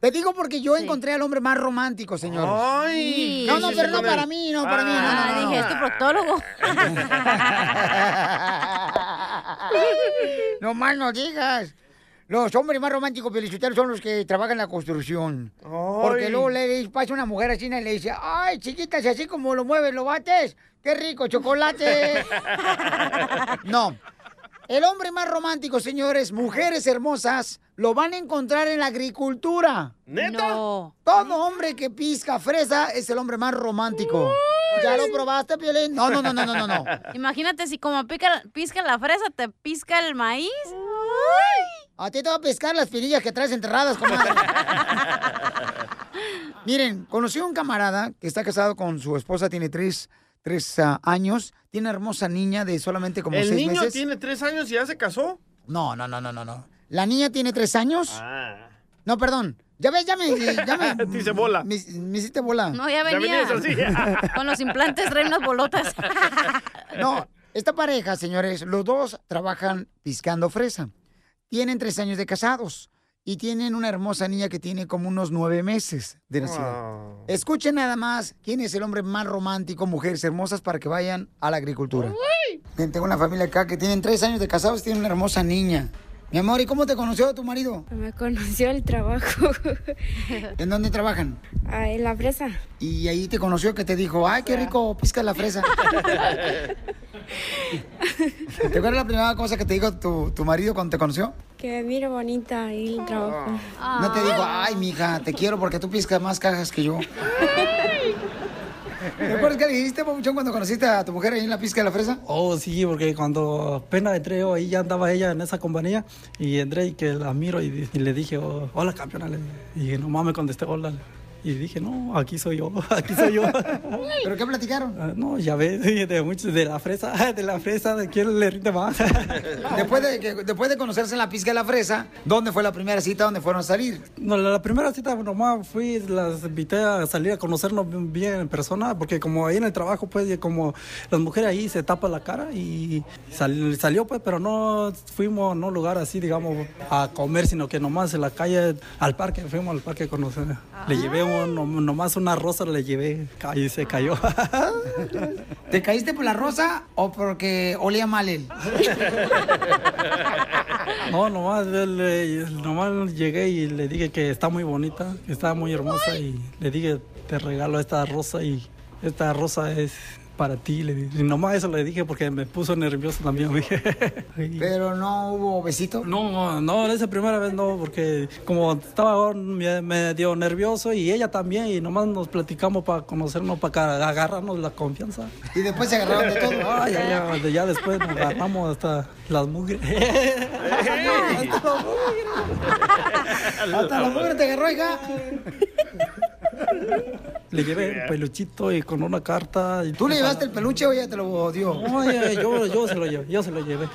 [SPEAKER 2] Te digo porque yo encontré al hombre más romántico, señores.
[SPEAKER 3] Ay,
[SPEAKER 2] no, no,
[SPEAKER 3] ¿qué
[SPEAKER 2] pero no para mí, no para mí, no, no,
[SPEAKER 9] Ah,
[SPEAKER 2] no.
[SPEAKER 9] dije, es tu proctólogo.
[SPEAKER 2] no más no digas. Los hombres más románticos felicitaros son los que trabajan en la construcción. Porque luego le pasa una mujer así y le dice, ay, chiquita, si así como lo mueves, lo bates, qué rico chocolate. no. El hombre más romántico, señores, mujeres hermosas, lo van a encontrar en la agricultura.
[SPEAKER 3] ¿Neta?
[SPEAKER 9] No.
[SPEAKER 2] Todo hombre que pisca fresa es el hombre más romántico. ¿Ya lo probaste, Piolín? No, no, no, no, no, no.
[SPEAKER 9] Imagínate si como pica, pisca la fresa, te pisca el maíz.
[SPEAKER 2] A ti te va a pescar las pirillas que traes enterradas, comadre. Miren, conocí a un camarada que está casado con su esposa, tiene tres, tres ah, años, tiene una hermosa niña de solamente como
[SPEAKER 3] ¿El
[SPEAKER 2] seis
[SPEAKER 3] niño
[SPEAKER 2] meses.
[SPEAKER 3] tiene tres años y ya se casó?
[SPEAKER 2] No, no, no, no, no, no. La niña tiene tres años.
[SPEAKER 3] Ah.
[SPEAKER 2] No, perdón. Ya ves, ya me... Ya me
[SPEAKER 3] Te hice bola.
[SPEAKER 2] Me, me hiciste bola.
[SPEAKER 9] No, ya
[SPEAKER 3] Ya
[SPEAKER 9] venía.
[SPEAKER 3] venías así.
[SPEAKER 9] Con los implantes trae unas bolotas.
[SPEAKER 2] No, esta pareja, señores, los dos trabajan piscando fresa. Tienen tres años de casados y tienen una hermosa niña que tiene como unos nueve meses de nacida.
[SPEAKER 3] Oh.
[SPEAKER 2] Escuchen nada más quién es el hombre más romántico, mujeres hermosas, para que vayan a la agricultura. Bien, tengo una familia acá que tienen tres años de casados y tienen una hermosa niña. Mi amor, ¿y cómo te conoció tu marido?
[SPEAKER 19] Me conoció el trabajo
[SPEAKER 2] ¿En dónde trabajan?
[SPEAKER 19] ah, en la fresa.
[SPEAKER 2] Y ahí te conoció que te dijo, ay, qué rico pisca la fresa. ¿Te acuerdas la primera cosa que te dijo tu, tu marido cuando te conoció?
[SPEAKER 19] Que mira bonita ahí el trabajo.
[SPEAKER 2] No te dijo, ay, mija, te quiero porque tú piscas más cajas que yo. ¿Te acuerdas que le dijiste, cuando conociste a tu mujer ahí en la pizca de la fresa?
[SPEAKER 20] Oh, sí, porque cuando apenas entré yo, ahí ya andaba ella en esa compañía y entré y que la miro y, le dije, oh, hola campeona, y no mames, contesté hola. Y dije, no, aquí soy yo, aquí soy yo.
[SPEAKER 2] ¿Pero qué platicaron?
[SPEAKER 20] Ah, no, ya ves, de muchos, de la fresa, de la fresa, de quién le rinde más.
[SPEAKER 2] Después de, después de conocerse en la pizca de la fresa, ¿dónde fue la primera cita donde fueron a salir?
[SPEAKER 20] No, la, la primera cita nomás fui, las invité a salir a conocernos bien- en persona, porque como ahí en el trabajo, pues, como las mujeres ahí se tapan la cara y sal- salió, pues, pero no fuimos a un lugar así, digamos, a comer, sino que nomás en la calle, al parque, fuimos al parque a conocer. Le llevé un- nom- nomás una rosa, le llevé y se cayó.
[SPEAKER 2] ¿Te caíste por la rosa o porque olía mal él?
[SPEAKER 20] No, nomás, le- nomás llegué y le dije que está muy bonita, que está muy hermosa y le dije, te regalo esta rosa y esta rosa es para ti. Le dije. Y nomás eso le dije porque me puso nervioso también.
[SPEAKER 2] ¿Pero no hubo besito?
[SPEAKER 20] No, no, esa primera vez no, porque como estaba me- medio nervioso y ella también y nomás nos platicamos para conocernos, para agarrarnos la confianza.
[SPEAKER 2] Y después se agarraron de todo.
[SPEAKER 20] Ah, ya, ya, ya después nos agarramos hasta las mugres.
[SPEAKER 2] Hasta la mujer te agarró, hija.
[SPEAKER 20] Le llevé un peluchito y con una carta. y-
[SPEAKER 2] ¿Tú le llevaste el peluche o ella te lo dio?
[SPEAKER 20] No, yo, yo se lo llevé, yo se lo llevé.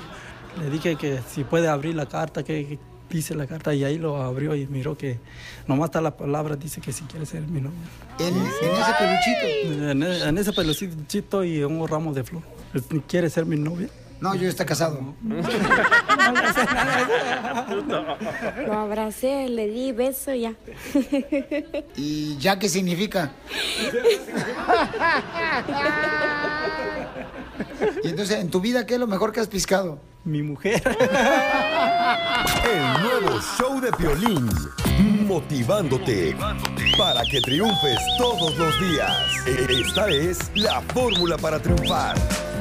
[SPEAKER 20] Le dije que si puede abrir la carta, que, dice la carta, y ahí lo abrió y miró que nomás está la palabra, dice que si quiere ser mi novia.
[SPEAKER 2] ¿En, en ese peluchito?
[SPEAKER 20] En, en ese peluchito y un ramo de flor. ¿Quiere ser mi novia?
[SPEAKER 2] No, yo está casado.
[SPEAKER 19] Lo abracé, le di beso y ya.
[SPEAKER 2] ¿Y ya qué significa? Y entonces, ¿en tu vida qué es lo mejor que has piscado?
[SPEAKER 20] Mi mujer.
[SPEAKER 6] El nuevo show de violín. Motivándote para que triunfes todos los días. Esta es la fórmula para triunfar.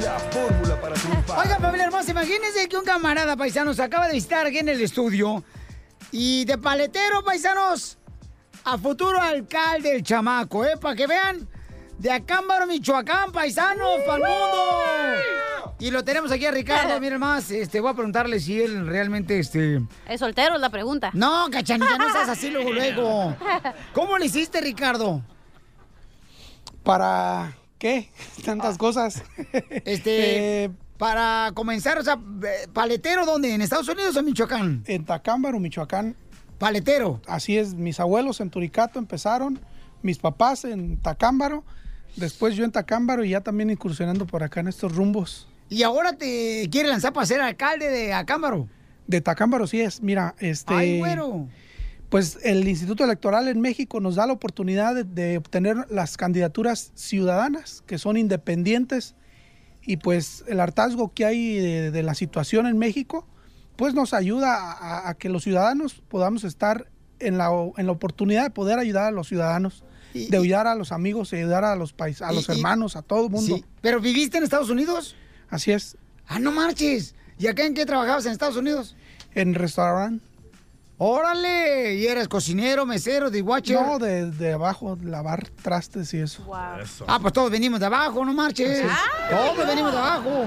[SPEAKER 6] La fórmula para triunfar.
[SPEAKER 2] Oiga, familia hermosa, imagínense que un camarada paisano se acaba de visitar aquí en el estudio y de paletero, paisanos, a futuro alcalde el chamaco, ¿eh? Para que vean, de Acámbaro, Michoacán, paisanos, para el mundo. Y lo tenemos aquí a Ricardo, miren más, este, voy a preguntarle si él realmente, este...
[SPEAKER 9] ¿Es soltero? Es la pregunta.
[SPEAKER 2] No, cachanilla, no seas así luego, luego. ¿Cómo le hiciste, Ricardo?
[SPEAKER 21] ¿Para qué? Tantas cosas.
[SPEAKER 2] Este,
[SPEAKER 21] Eh,
[SPEAKER 2] para comenzar, o sea, eh, paletero, ¿dónde? ¿En Estados Unidos o en Michoacán?
[SPEAKER 21] En Tacámbaro, Michoacán.
[SPEAKER 2] Paletero.
[SPEAKER 21] Así es, mis abuelos en Turicato empezaron, mis papás en Tacámbaro, después yo en Tacámbaro y ya también incursionando por acá en estos rumbos.
[SPEAKER 2] ¿Y ahora te quiere lanzar para ser alcalde de Acámbaro?
[SPEAKER 21] De Tacámbaro sí es, mira, este...
[SPEAKER 2] Ay, güero.
[SPEAKER 21] Pues el Instituto Electoral en México nos da la oportunidad de, de obtener las candidaturas ciudadanas, que son independientes, y pues el hartazgo que hay de, de la situación en México, pues nos ayuda a, a que los ciudadanos podamos estar en la, en la oportunidad de poder ayudar a los ciudadanos, de ayudar a los amigos, de ayudar a los pais, a
[SPEAKER 2] Y-
[SPEAKER 21] los
[SPEAKER 2] y-
[SPEAKER 21] hermanos, a todo el mundo.
[SPEAKER 2] Sí. ¿Pero viviste en Estados Unidos?
[SPEAKER 21] Así es.
[SPEAKER 2] Ah, no marches. ¿Y acá en qué trabajabas en Estados Unidos?
[SPEAKER 21] En restaurante.
[SPEAKER 2] ¡Órale! ¿Y eras cocinero, mesero, de watcher?
[SPEAKER 21] No, de, de abajo, lavar trastes y eso.
[SPEAKER 2] Ah, pues todos venimos de abajo, no marches. Todos venimos de abajo.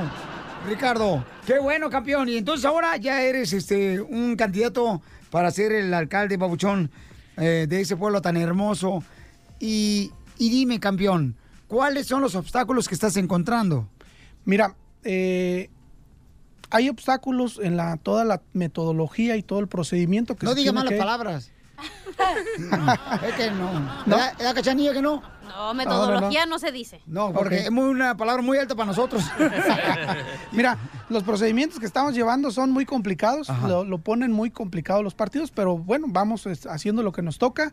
[SPEAKER 2] Ricardo, qué bueno, campeón. Y entonces ahora ya eres este un candidato para ser el alcalde babuchón eh, de ese pueblo tan hermoso. Y, y dime, campeón, ¿cuáles son los obstáculos que estás encontrando?
[SPEAKER 21] Mira, eh, hay obstáculos en la toda la metodología y todo el procedimiento que
[SPEAKER 2] No
[SPEAKER 21] se
[SPEAKER 2] diga malas
[SPEAKER 21] que-
[SPEAKER 2] palabras. es que no. ¿Da, da cachanilla que no?
[SPEAKER 9] No, metodología no, se dice.
[SPEAKER 2] No, porque es muy, una palabra muy alta para nosotros.
[SPEAKER 21] Mira, los procedimientos que estamos llevando son muy complicados, lo, lo ponen muy complicado los partidos, pero bueno, vamos es, haciendo lo que nos toca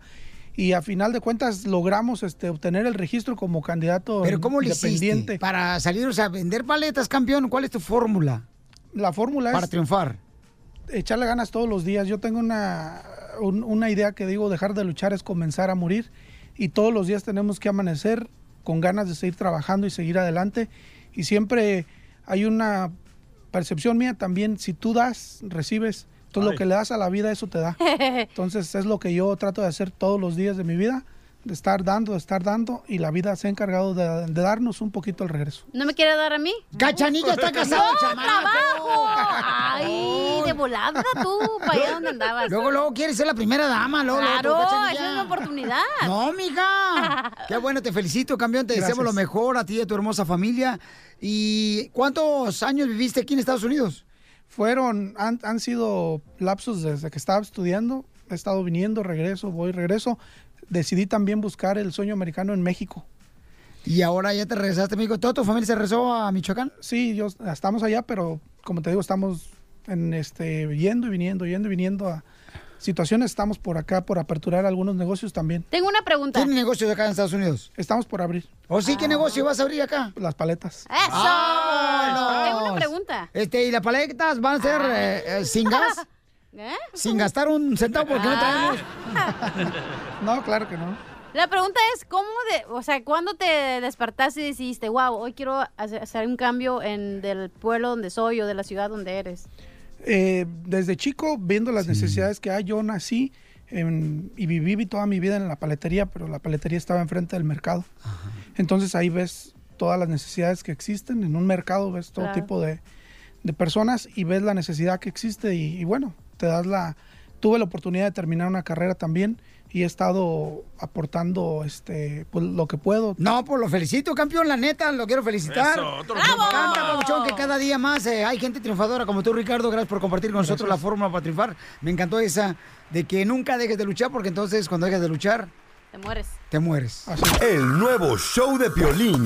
[SPEAKER 21] y a final de cuentas logramos este, obtener el registro como candidato
[SPEAKER 2] Pero ¿cómo le
[SPEAKER 21] independiente.
[SPEAKER 2] hiciste para salir, o sea, vender paletas, campeón? ¿Cuál es tu fórmula?
[SPEAKER 21] La fórmula
[SPEAKER 2] Para
[SPEAKER 21] es
[SPEAKER 2] triunfar.
[SPEAKER 21] echarle ganas todos los días. Yo tengo una, un- una idea que digo, dejar de luchar es comenzar a morir. Y todos los días tenemos que amanecer con ganas de seguir trabajando y seguir adelante. Y siempre hay una percepción mía también, si tú das, recibes. Entonces
[SPEAKER 14] Ay.
[SPEAKER 21] lo que le das a la vida, eso te da. Entonces es lo que yo trato de hacer todos los días de mi vida, de estar dando, de estar dando. Y la vida se ha encargado de, de darnos un poquito el regreso.
[SPEAKER 9] ¿No me quiere dar a mí?
[SPEAKER 2] Cachanilla está casado,
[SPEAKER 9] ¡No,
[SPEAKER 2] chamaco!
[SPEAKER 9] trabajo! Ay, de volada tú, para allá donde andabas.
[SPEAKER 2] Luego, luego quieres ser la primera dama, luego.
[SPEAKER 9] Claro, esa es mi oportunidad.
[SPEAKER 2] No, mija. Qué bueno, te felicito, campeón. Te deseamos
[SPEAKER 21] Gracias.
[SPEAKER 2] lo mejor a ti y a tu hermosa familia. ¿Y cuántos años viviste aquí en Estados Unidos?
[SPEAKER 21] Fueron, han, han sido lapsos desde que estaba estudiando. He estado viniendo, regreso, voy, regreso. Decidí también buscar el sueño americano en México.
[SPEAKER 2] Y ahora ya te regresaste, amigo. ¿Toda tu familia se regresó a Michoacán?
[SPEAKER 21] Sí, yo, estamos allá, pero como te digo, estamos en este, yendo y viniendo, yendo y viniendo a situaciones. Estamos por acá por aperturar algunos negocios también.
[SPEAKER 9] Tengo una pregunta.
[SPEAKER 2] ¿Tienes negocios acá en Estados Unidos?
[SPEAKER 21] Estamos por abrir.
[SPEAKER 2] ¿O sí? ¿Qué negocio vas a abrir acá?
[SPEAKER 21] Las paletas.
[SPEAKER 9] ¡Eso!
[SPEAKER 2] ¡Vámonos!
[SPEAKER 9] Tengo una pregunta.
[SPEAKER 2] Este, ¿y las paletas van a ser eh, eh, sin gas?
[SPEAKER 9] ¿Eh?
[SPEAKER 2] Sin gastar un centavo porque no traemos.
[SPEAKER 21] No, claro que no.
[SPEAKER 9] La pregunta es, ¿cómo de, o sea, cuándo te despertaste y decidiste, wow, hoy quiero hacer, un cambio en del pueblo donde soy o de la ciudad donde eres?
[SPEAKER 21] Eh, desde chico, viendo las necesidades que hay, yo nací en- y viví toda mi vida en la paletería, pero la paletería estaba enfrente del mercado. Entonces ahí ves todas las necesidades que existen. En un mercado ves todo
[SPEAKER 9] Claro.
[SPEAKER 21] tipo de, de personas y ves la necesidad que existe y, y bueno, te das la... Tuve la oportunidad de terminar una carrera también y he estado aportando este pues, lo que puedo.
[SPEAKER 2] No, pues lo felicito, campeón, la neta, lo quiero felicitar.
[SPEAKER 21] Eso, otro
[SPEAKER 2] Me encanta, Pabuchón, que cada día más eh, hay gente triunfadora como tú, Ricardo. Gracias por compartir con nosotros la fórmula para triunfar. Me encantó esa de que nunca dejes de luchar, porque entonces cuando dejes de luchar,
[SPEAKER 9] Te mueres.
[SPEAKER 2] te mueres.
[SPEAKER 6] El nuevo show de Piolín.